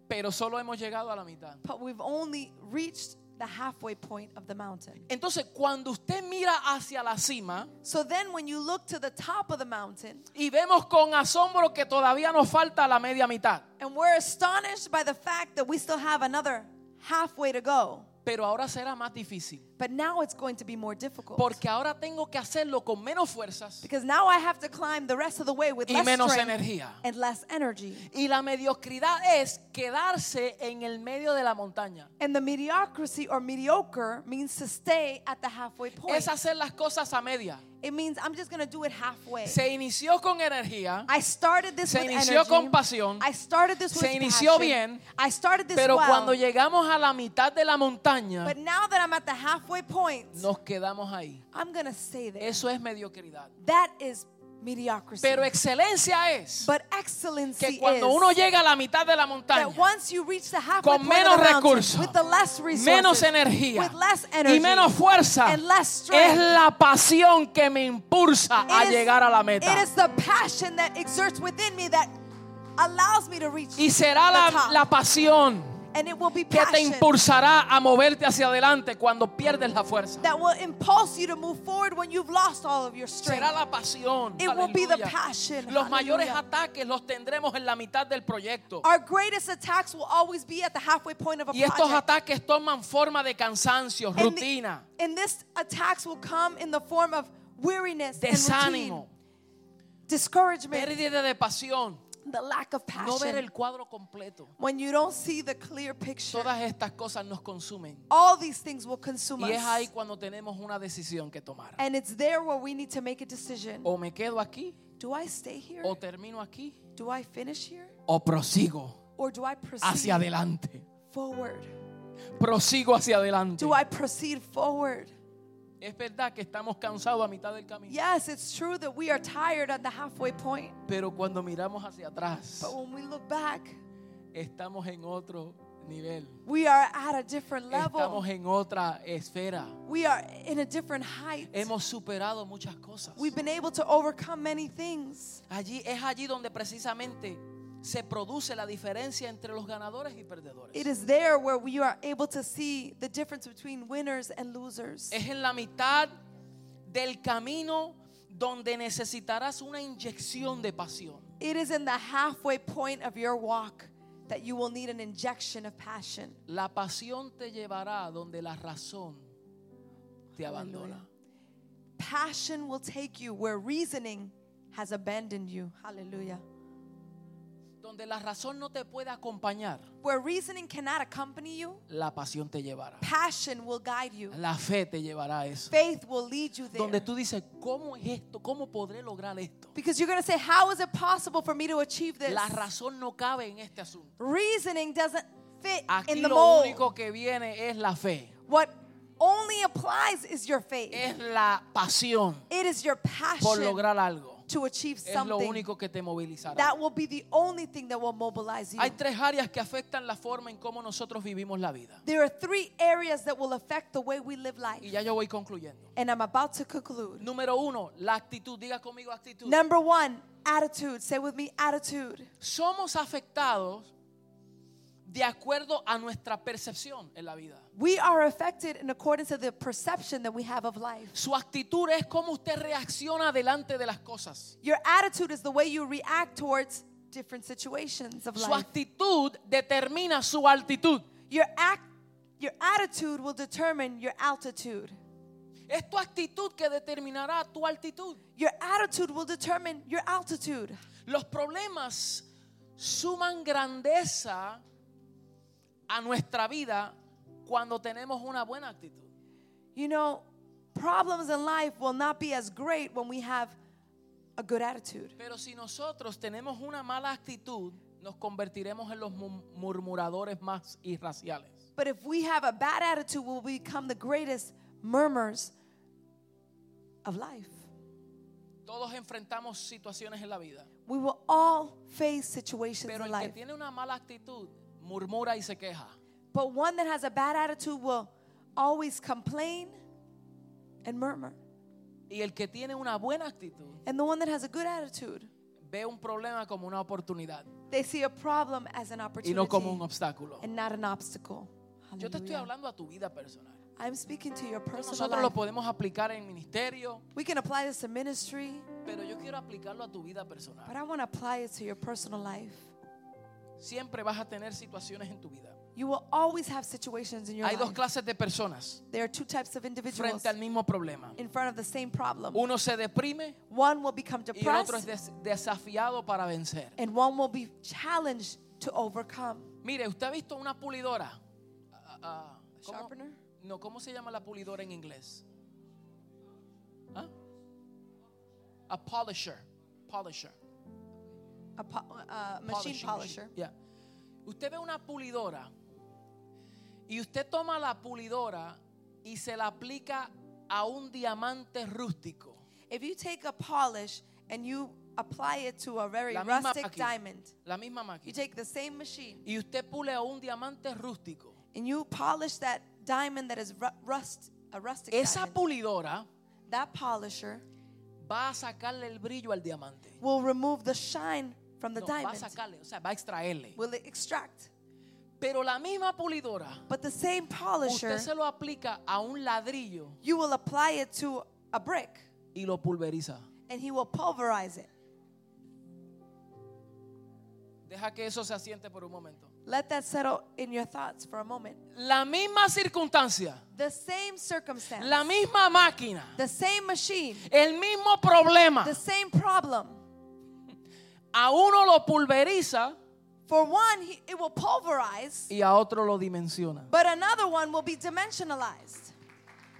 Pero solo hemos llegado a la mitad. But we've only reached the halfway point of the mountain. Entonces, cuando usted mira hacia la cima So then, when you look to the top of the mountain, y vemos con asombro que todavía nos falta la media mitad, and we're astonished by the fact that we still have another halfway to go. pero ahora será más difícil. But now it's going to be more difficult. Porque ahora tengo que hacerlo con menos fuerzas because now I have to climb the rest of the way with y less menos strength energía. and less energy. Y la mediocridad es quedarse en el medio de la montaña. And the mediocrity or mediocre means to stay at the halfway point. Es hacer las cosas a media. It means I'm just going to do it halfway. Se inició con energía, I started this Se with inició energy. con pasión. I started this Se with inició passion. bien, I started this pero well. cuando llegamos a la mitad de la montaña, but now that I'm at the halfway point, nos quedamos ahí. I'm to stay there. Eso es mediocridad. that is mediocrity. Pero excelencia es but excellency que cuando is uno llega a la mitad de la montaña, that once you reach the halfway con point menos of the mountain, recursos, with the less resources, menos energía with less energy, y menos fuerza, and less strength, es la pasión que me impulsa a is- llegar a la meta. It is the passion that exerts within me that allows me to reach Y será the la, top. la pasión and it will be que te impulsará a moverte hacia adelante cuando pierdes la fuerza. that will impulse you to move forward when you've lost all of your strength. Será la pasión. It will be the passion. Los mayores Hallelujah. ataques los tendremos en la mitad del proyecto. Our greatest attacks will always be at the halfway point of a Y estos project. ataques toman forma de cansancio, And the- rutina, And this attacks will come in the form of weariness and desánimo, routine, discouragement, pérdida de pasión, the lack of no ver passion. el cuadro completo. When you don't see the clear picture, Todas estas cosas nos consumen. all these things will consume Y es ahí us. cuando tenemos una decisión que tomar. And it's there where we need to make a decision. O me quedo aquí, Do I stay here? o termino aquí, Do I finish here? o prosigo Or do I proceed hacia adelante. forward? Prosigo hacia adelante. Do I proceed forward? Es verdad que estamos cansados a mitad del camino. Yes, it's true that we are tired at the halfway point. Pero cuando miramos hacia atrás, But when we look back, estamos en otro nivel. we are at a different level. Estamos en otra esfera. We are in a different height. Hemos superado muchas cosas. We've been able to overcome many things. Allí es allí donde precisamente se produce la diferencia entre los ganadores y perdedores. It is there where we are able to see the difference between winners and losers. Es en la mitad del camino donde necesitarás una inyección de pasión. It is in the halfway point of your walk that you will need an injection of passion. La pasión te llevará donde la razón te abandona. Passion will take you where reasoning has abandoned you. Hallelujah. Donde la razón no te puede acompañar, Where reasoning cannot accompany you, la pasión te llevará. passion will guide you. La fe te llevará a eso. Faith will lead you Donde there. tú dices, ¿cómo es esto? ¿Cómo podré lograr esto? Because you're going to say, How is it possible for me to achieve this? La razón no cabe en este asunto. Reasoning doesn't fit Aquí in the lo mold. único que viene es la fe, What only applies is your faith. es la pasión It is your por passion lograr algo. To achieve Es lo something. único que te movilizará. That will be the only thing that will mobilize you. Hay tres áreas que afectan la forma en cómo nosotros vivimos la vida. There are three areas that will affect the way we live Y life. ya yo voy concluyendo. And I'm about to conclude. Número uno, la actitud. Diga conmigo actitud. Number one, attitude. Say with me, attitude. Somos afectados de acuerdo a nuestra percepción en la vida. We are affected in accordance to the perception that we have of life. Su actitud es cómo usted reacciona delante de las cosas. Your attitude is the way you react towards different situations of Su life. actitud determina su altitud. Your act your attitude will determine your altitude. Es tu actitud que determinará tu altitud. Your attitude will determine your altitude. Los problemas suman grandeza a nuestra vida cuando tenemos una buena actitud. You know, problems in life will not be as great when we have a good attitude. Pero si nosotros tenemos una mala actitud, nos convertiremos en los mur- murmuradores más irraciales. But if we have a bad attitude, we'll become the greatest murmurs of life. Todos enfrentamos situaciones en la vida, We will all face situations pero in el que life. tiene una mala actitud murmura y se queja. But one that has a bad attitude will always complain and murmur. Y el que tiene una buena actitud And the one that has a good attitude, ve un problema como una oportunidad they see a problem as an y opportunity no como un obstáculo. and not an obstacle. Yo te estoy Hallelujah. hablando a tu vida personal. I'm speaking to your personal Nosotros lo life. podemos aplicar en ministerio, We can apply this to ministry, pero yo quiero aplicarlo a tu vida personal. but I want to apply it to your personal life. Siempre vas a tener situaciones en tu vida You will always have situations in your Hay dos life. clases de personas There are two types of individuals frente al mismo problema. in front of the same problem. Uno se deprime One will become y el otro es depressed, des- desafiado para vencer. and one will be challenged to overcome. Mire, ¿usted ha visto una pulidora? Ah, ah, ¿cómo? Sharpener? No, ¿cómo se llama la pulidora en inglés? ¿Ah? A polisher. Polisher. A po- uh, machine Polishing polisher. machine. Yeah. Usted ve una pulidora y usted toma la pulidora y se la aplica a un diamante rústico. If you take a polish and you apply it to a very La misma rustic máquina. diamond, La misma you máquina. take the same machine Y usted pule a un diamante rústico. and you polish that diamond that is ru- rust, a rustic Esa diamond. pulidora That polisher va a sacarle el brillo al diamante. will remove the shine from the No, va a diamond. sacarle, o sea, va a extraerle. Will it extract? Pero la misma pulidora, But the same polisher, usted se lo aplica a un ladrillo you will apply it to a brick y lo pulveriza. and he will pulverize it. Deja que eso se asiente por un momento. Let that settle in your thoughts for a moment. La misma circunstancia, The same circumstance, la misma máquina, the same machine, el mismo problema. the same problem. A uno lo pulveriza For one, it will pulverize, y a otro lo dimensiona. but another one will be dimensionalized.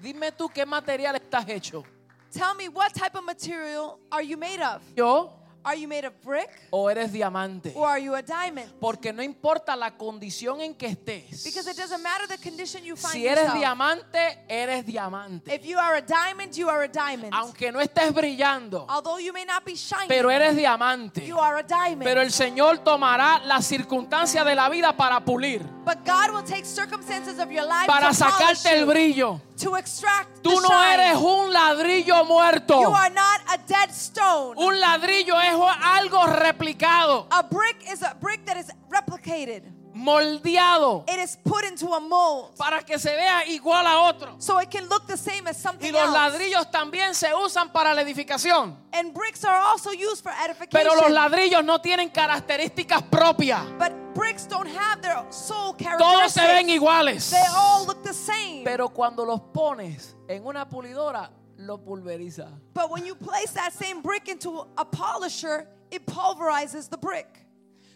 Dime tú qué material estás hecho. Tell me, what type of material are you made of? ¿Yo Are you made of brick o eres diamante? or are you a diamond? Porque no importa la condición en que estés. Because it doesn't matter the condition you find Si eres yourself. diamante, eres diamante. If you are a diamond, you are a diamond. Aunque no estés brillando, Although you may not be shining, pero eres diamante. you are a diamond. Pero el Señor tomará las circunstancias de la vida para pulir, but God will take circumstances of your life para to polish sacarte el you, brillo. To extract Tú the no shine. eres un ladrillo muerto. You are not a dead stone. Un ladrillo es algo replicado, a brick is a brick that is replicated. moldeado, It is put into a mold para que se vea igual a otro. so it can look the same as Y something los else. ladrillos también se usan para la edificación. And bricks are also used for edification. Pero los ladrillos no tienen características propias. but bricks don't have their soul Todos se ven characteristics. iguales. They all look the same. Pero cuando los pones en una pulidora, lo pulveriza. But when you place that same brick into a polisher, it pulverizes the brick.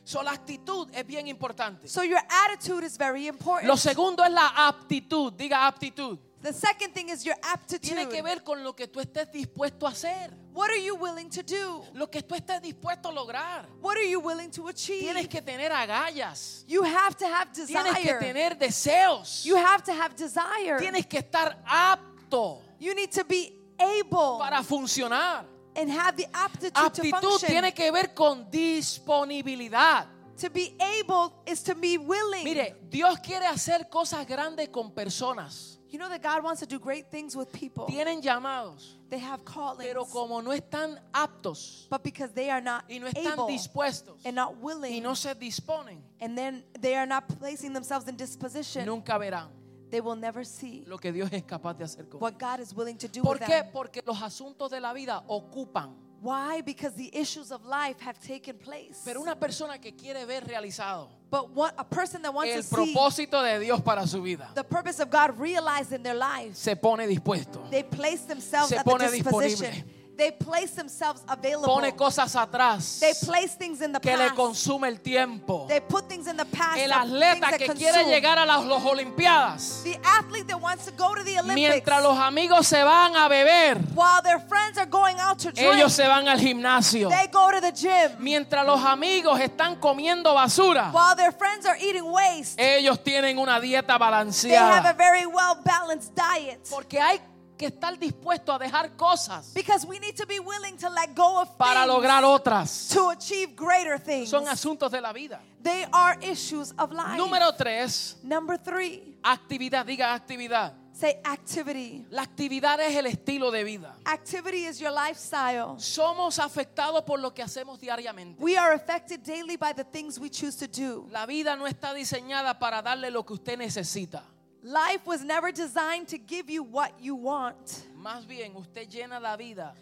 So, la actitud es bien importante. So your attitude is very important. Lo segundo es la aptitud. Diga aptitud. The second thing is your Tiene que aptitude. ver con lo que tú estés dispuesto a hacer. What are you willing to do? Lo que tú estés dispuesto a lograr. What are you willing to achieve? Tienes que tener agallas. you have to have Tienes que desire. tener deseos. You have to have desire. Tienes que estar apto You need to be able para funcionar. and have the aptitude to Aptitud function. tiene que ver con disponibilidad. To be able is to be willing. Mire, Dios quiere hacer cosas grandes con personas. you know that God wants to do great things with people. Tienen llamados, They have callings. pero como no están aptos but because they are not y no están able dispuestos and not y willing no se disponen, and then they are not placing themselves in disposition, nunca verán they will never see lo que Dios es capaz de hacer con what God is willing to do ¿Por with qué? them. Porque los asuntos de la vida ocupan. Why? Because the issues of life have taken place. Pero una persona que quiere ver realizado but what, a person that wants el to see propósito de Dios para su vida the purpose of God realized in their lives, se pone dispuesto. they place themselves Se at pone the disposition. disponible. They place themselves available. Pone cosas atrás They place things in the que le past. consume el tiempo. They put things in the past. El atleta que consume. quiere llegar a las Olimpiadas, The athlete that wants to go to the Olympics mientras los amigos se van a beber, while their friends are going out to drink, ellos se van al gimnasio. they go to the gym. Mientras los amigos están comiendo basura, While their friends are eating waste, ellos tienen una dieta they have a balanceada. very well balanced diet. Porque hay que estar dispuesto a dejar cosas Because we need to be willing to let go of para lograr otras. to achieve greater things. Son asuntos de la vida. They are issues of life. Número tres, Number three, actividad. Diga actividad. say activity. La actividad es el estilo de vida. Activity is your lifestyle. Somos afectados por lo que hacemos diariamente. We are affected daily by the things we choose to do. La vida no está diseñada para darle lo que usted necesita. Life was never designed to give you what you want. Más bien, usted llena la vida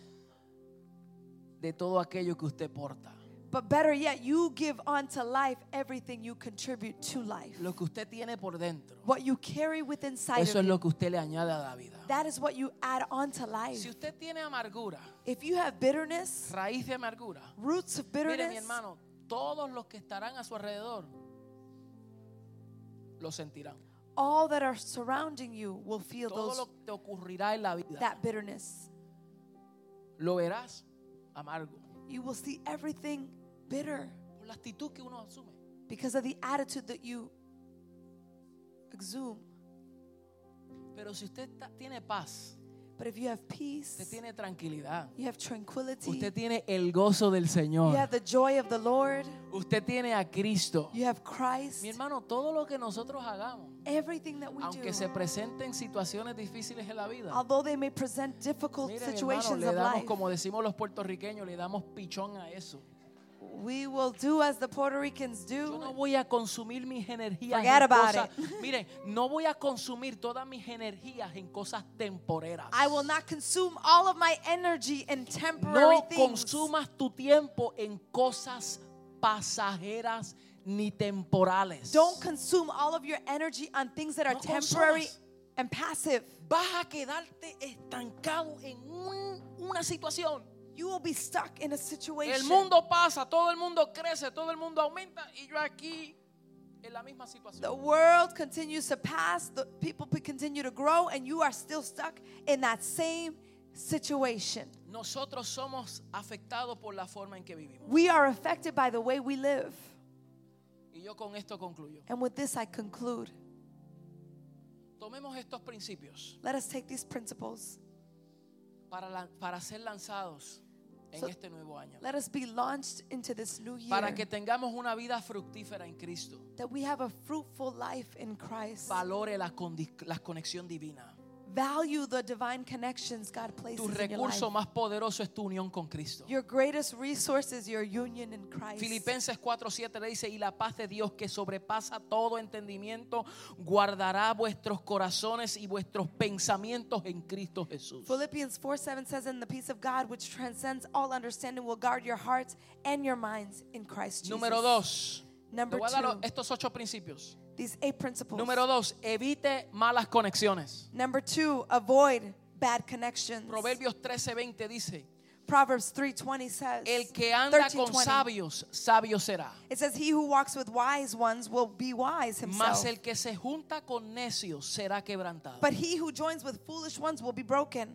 de todo aquello que usted porta. But better yet, you give unto life everything you contribute to life. Lo que usted tiene por dentro, What you carry within inside eso of es lo que usted le añade a la vida. that is what you add onto life. Si usted tiene amargura, If you have bitterness, raíz de amargura, roots of mire mi bitterness, hermano, todos los que estarán a su alrededor lo sentirán. All that are surrounding you will feel Todo those lo que te ocurrirá en la vida that bitterness. lo verás amargo You will see everything bitter por la actitud que uno asume. because of the attitude that you exhume. Pero si usted está- tiene paz, But if you have usted peace, tiene tranquilidad, you have tranquility, usted tiene el gozo del you Señor, have the joy of the Lord, usted tiene a Cristo. you have Christ, Mi hermano, todo lo que nosotros hagamos, everything that we aunque do. se presenten situaciones difíciles en la vida, Although they may present difficult mire, mi hermano, situations le of damos, life, como decimos los puertorriqueños, le damos pichón a eso. We will do as the Puerto Ricans Yo do. no voy a consumir mis energías Forget en about cosas. Mire, no voy a consumir todas mis energías en cosas temporeras. I will not consume all of my energy in temporary No things. consumas tu tiempo en cosas pasajeras ni temporales. Don't consume all of your energy on things that are No temporary consumas. and passive. Vas a quedarte estancado en un- una situación. You will be stuck in a situation. El mundo pasa, todo el mundo crece, todo el mundo aumenta y yo aquí en la misma The world continues to pass, the people continue to grow, and you are still stuck in that same situation. Nosotros somos afectados por la forma en que vivimos. We are affected by the way we live. Y yo con esto concluyo. And with this, I conclude. Tomemos estos principios Let us take these principles. para, lan- para ser lanzados en So- este nuevo año. Let us be launched into this new year. Para que tengamos una vida fructífera en Cristo. that we have a fruitful life in Christ. Valore la, la conexión divina. Value the divine connections God places Tu in your recurso life. más poderoso es tu unión con Cristo. Your greatest resource is your union in Christ. Filipenses 4:7 le dice, y la paz de Dios que sobrepasa todo entendimiento, guardará vuestros corazones y vuestros pensamientos en Cristo Jesús. Philippians 4 7 says, And the peace of God, which transcends all understanding, will guard your hearts and your minds in Christ Jesus. Número dos, te Number voy a dar two, estos ocho principios. These eight principles. Número dos, evite malas conexiones. Number two, avoid bad connections. Proverbios 13:20 dice, Proverbs 3:20 says, el que anda con 13:20. sabios, sabio será. It says, He who walks with wise ones will be wise Mas himself. el que se junta con necios será quebrantado. But he who joins with foolish ones will be broken.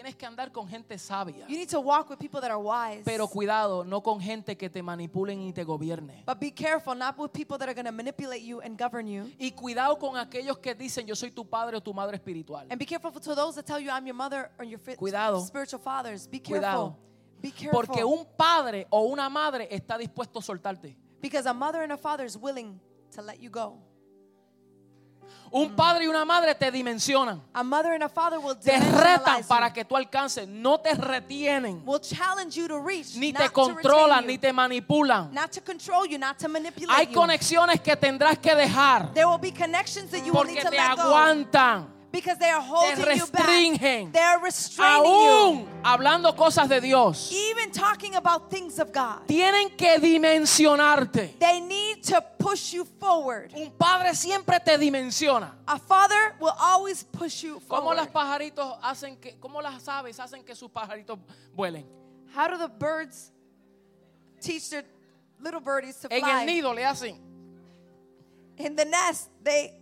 Tienes que andar con gente sabia. You need to walk with people that are wise. Pero cuidado, no con gente que te manipulen y te gobierne. But be careful, not with people that are going to manipulate you and govern you. Y cuidado con aquellos que dicen yo soy tu padre o tu madre espiritual. And be careful to those that tell you I'm your mother or your Cuidado. spiritual fathers. Be Cuidado. careful. Be careful. Porque un padre o una madre está dispuesto a soltarte. because a mother and a father is willing to let you go. Un padre y una madre te dimensionan. A mother and a father will Te retan para que tú alcances. No te retienen. will challenge you to reach, Ni te controlan, ni te manipulan. not to control you, not to manipulate Hay you. conexiones que tendrás que dejar. There will be connections that you will need Porque to te let go aguantan. Because they are holding you restringen. back. They are restraining you. Aún hablando cosas de Dios. Even talking about things of God. Tienen que dimensionarte. They need to push you forward. Un padre siempre te dimensiona. A father will always push you ¿Cómo los forward. pajaritos hacen que, cómo las aves hacen que sus pajaritos vuelen? How do the birds teach their little birdies to En el fly? nido le hacen. In the nest, they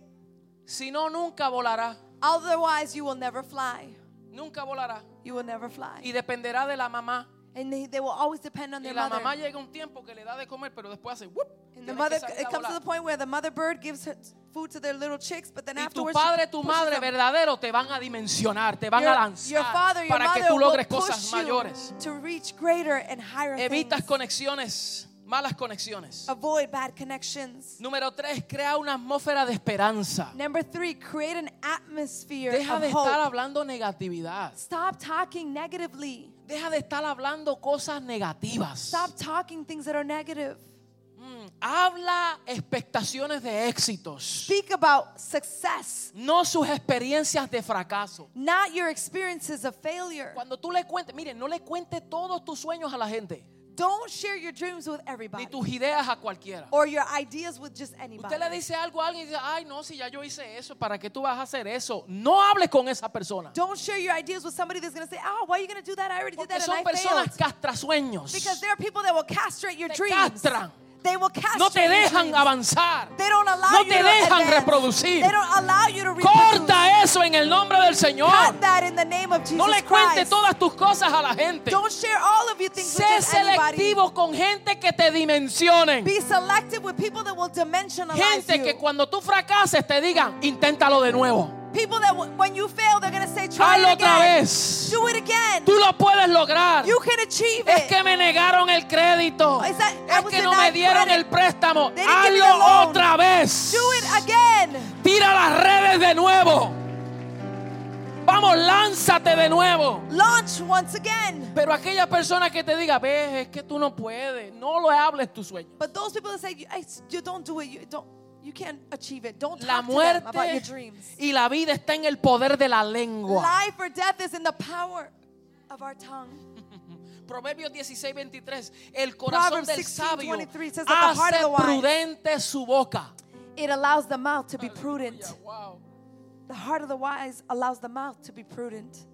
Si no, nunca volará. Otherwise you will never fly. Nunca volará. You will never fly. Y dependerá de la mamá. And they, they will always depend on Y their la mother. mamá llega un tiempo que le da de comer, pero después hace ¡wup! And the mother, it comes to the point where the mother bird gives her food to their little chicks, but then Y tu afterwards padre, she tu madre verdadero te van a dimensionar, te van your, a lanzar your father, your para que tú logres cosas mayores. to reach greater and higher Evitas things. conexiones, malas conexiones. Avoid bad connections. Número tres, crea una atmósfera de esperanza. Number three, create an atmosphere Deja of de hope. estar hablando negatividad. Stop talking negatively. Deja de estar hablando cosas negativas. Stop talking things that are negative. Mm, habla expectaciones de éxitos, Speak about success, no sus experiencias de fracaso. not your experiences of failure. Cuando tú le cuentes, mire, no le cuentes todos tus sueños a la gente. Don't share your dreams with ni everybody tus ideas a cualquiera. or your ideas with just anybody. Usted le dice algo a alguien y dice, ay, no, si ya yo hice eso, ¿para qué tú vas a hacer eso? No hables con esa persona. Don't share your ideas with somebody that's going to say, "Oh, why are you going to do that? I already did Porque that son and I personas failed." castrasueños. Because there are people that will castrate your Te dreams. castran. They will castrate No te dejan avanzar. They don't allow No you te dejan advance. reproducir. They don't allow you to. Corta eso en el nombre del Señor. Cut that in the name of Jesus No le Christ. todas tus cosas a la gente. Don't share all of your things with Sé anybody. selectivo con gente que te dimensionen. Be selective with people that will dimensionalize Gente you. que cuando tú fracases te digan, inténtalo de nuevo. People that when you fail, they're going to say, try Hazlo it otra again. vez. Do it again. Tú lo puedes lograr. You can achieve Es it. que me negaron el crédito. Is that- Es que no me dieron credit. el préstamo. Hazlo otra vez. Do it again. Tira las redes de nuevo. Vamos, lánzate de nuevo. Launch once again. Pero aquella persona que te diga, ves, es que tú no puedes, no lo hables tu sueño. But those people that say, you don't do it, you don't, you can't achieve it. Don't La talk to them about your muerte dreams. y la vida está en el poder de la lengua. Life or death is in the power of our tongue. *laughs* Proverbios 16, 23. El corazón Proverbs del 16, sabio 23 says that the heart hace of the wise- prudente su boca. It allows the mouth to be prudent. Wow. The heart of the wise allows the mouth to be prudent.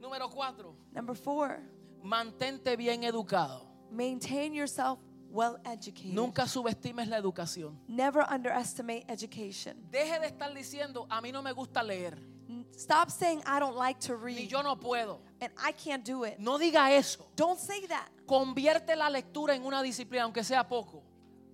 Número 4. Number four, Mantente bien educado. maintain yourself well educated. Nunca subestimes la educación. Never underestimate education. Deje de estar diciendo, a mí no me gusta leer, Stop saying, I don't like to ni read yo no puedo. and I can't do it. No diga eso. Don't say that. Convierte la lectura en una disciplina, aunque sea poco.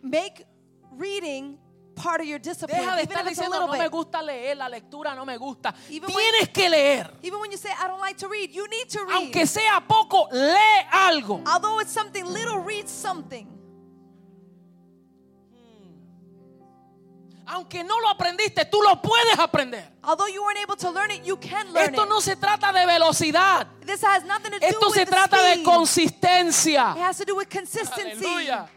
Make reading part of your discipline, Deja de estar diciendo, no me bit. gusta leer, la lectura no me gusta. Even when- Tienes que leer. Even when you say, I don't like to read, you need to read. Aunque sea poco, lee algo. Although it's something little, read something. Aunque no lo aprendiste, tú lo puedes aprender. Although you weren't able to learn it, you can learn Esto it. no se trata de velocidad. This has nothing to do Esto with se trata de speed. consistencia. It has to do with consistency. Aleluya.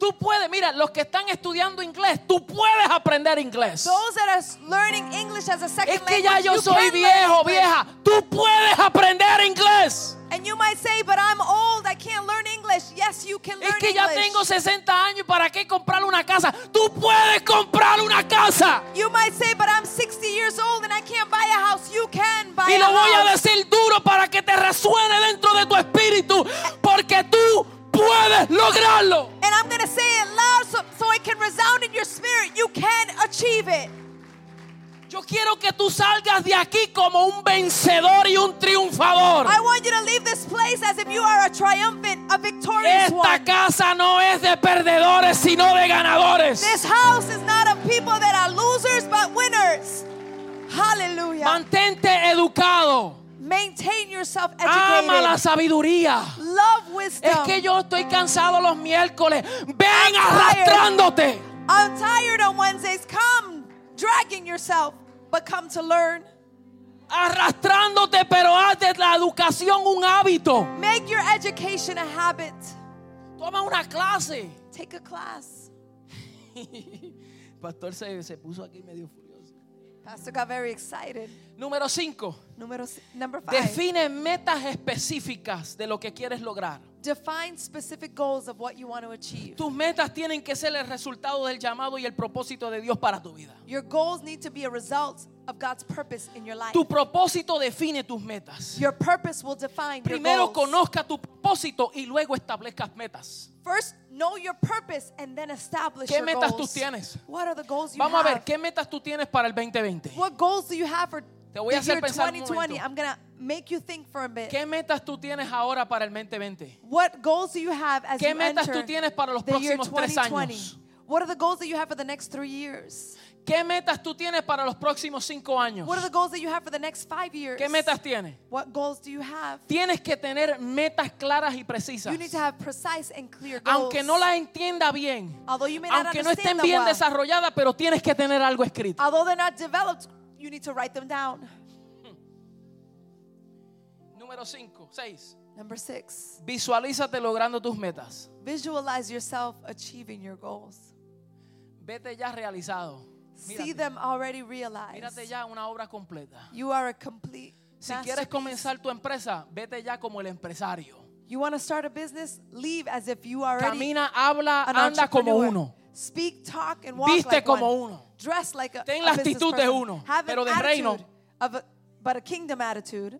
Tú puedes, mira, los que están estudiando inglés, tú puedes aprender inglés. Those that are learning English as a second Es que ya language, yo you soy can learn viejo, English. vieja. Tú puedes aprender inglés. And you might say, but I'm old, I can't learn English. Yes, you can learn Es que ya English. tengo 60 años, ¿para qué comprar una casa? Tú puedes comprar una casa. You might say, but I'm 60 years old and I can't buy a house. You can buy Y a lo voy a house. decir duro para que te resuene dentro de tu espíritu, porque tú puedes lograrlo. And I'm going to say it loud so, so it can resound in your spirit. You can achieve it. Yo quiero que tú salgas de aquí como un vencedor y un triunfador. I want you to leave this place as if you are a triumphant, a victorious Esta one. casa no es de perdedores, sino de ganadores. This house is not of people that are losers but winners. Hallelujah. Mantente educado. Maintain yourself Ama la educated. sabiduría. Love wisdom. Es que yo estoy cansado los miércoles. Ven I'm tired. arrastrándote. I'm tired on Wednesdays. Come dragging yourself, but come to learn. Arrastrándote, pero haz de la educación un hábito. Make your education a habit. Toma una clase. Take a class. *laughs* Pastor se, se puso aquí medio. Pastor got very excited. Número 5. Número, si- number five. Define metas específicas de lo que quieres lograr. Define specific goals of what you want to achieve. Tus metas tienen que ser el resultado del llamado y el propósito de Dios para tu vida. Your goals need to be a result of God's purpose in your life. Tu propósito define tus metas. Your purpose will define Primero your goals. conozca tu propósito y luego establezcas metas. First, know your purpose and then establish ¿Qué your metas goals. tú tienes? What are the goals you Vamos a ver, have? ¿qué metas tú tienes para el 2020? What goals do you have for Te voy a the hacer year pensar un 2020? momento. I'm to make you think for a bit. ¿Qué metas tú tienes ahora para el 2020? What goals do you have as ¿Qué you metas enter tú tienes para los the year próximos tres 2020? años? What are the goals that you have for the next three years? ¿Qué metas tú tienes para los próximos cinco años? What are the goals that you have for the next five years? ¿Qué metas tienes? What goals do you have? Tienes que tener metas claras y precisas. You need to have precise and clear goals. Aunque no las entienda bien, Although you may not aunque no estén bien well, desarrolladas, pero tienes que tener algo escrito. although they're not developed, you need to write them down. Número 5, 6. Number six, Visualízate logrando tus metas. visualize yourself achieving your goals. Vete ya realizado. See them already realized. mírate ya una obra completa. You are a complete Si quieres comenzar tu empresa, vete ya como el empresario. You want to start a business? Leave as if you are already Camina, habla, an anda como uno. Speak, talk, and walk Viste like como one. uno. Dress like a, Ten la actitud de uno, Have pero de reino. of a, but a kingdom attitude.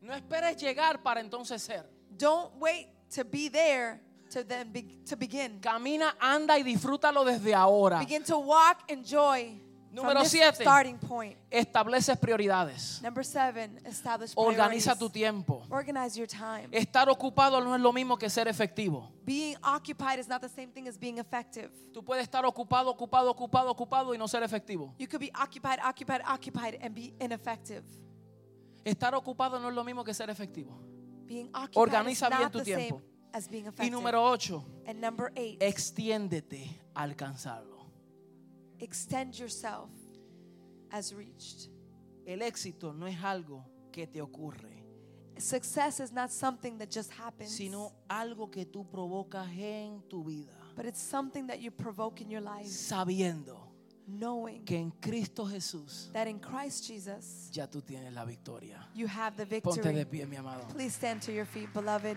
No esperes llegar para entonces ser. Don't wait to be there to then be, to begin. Camina, anda y disfrútalo desde ahora. Begin to walk, enjoy Número from this siete. starting point. Estableces prioridades. Number seven, establish Organiza tu tiempo. Organize your time. Estar ocupado no es lo mismo que ser efectivo. Being occupied is not the same thing as being effective. Tú puedes estar ocupado, ocupado, ocupado, ocupado y no ser efectivo. You could be occupied, occupied, occupied, and be ineffective. Estar ocupado no es lo mismo que ser efectivo. Being occupied Organiza is bien not tu the same tiempo. As being Y número ocho, and number eight, extiéndete a alcanzarlo. extend yourself as reached. El éxito no es algo que te ocurre, Success is not something that just happens, sino algo que tú provocas en tu vida, but it's something that you provoke in your life, sabiendo knowing que en Cristo Jesús that in Christ Jesus ya tú tienes la victoria. you have the Ponte de victory. pie, mi amado. Please stand to your feet, beloved.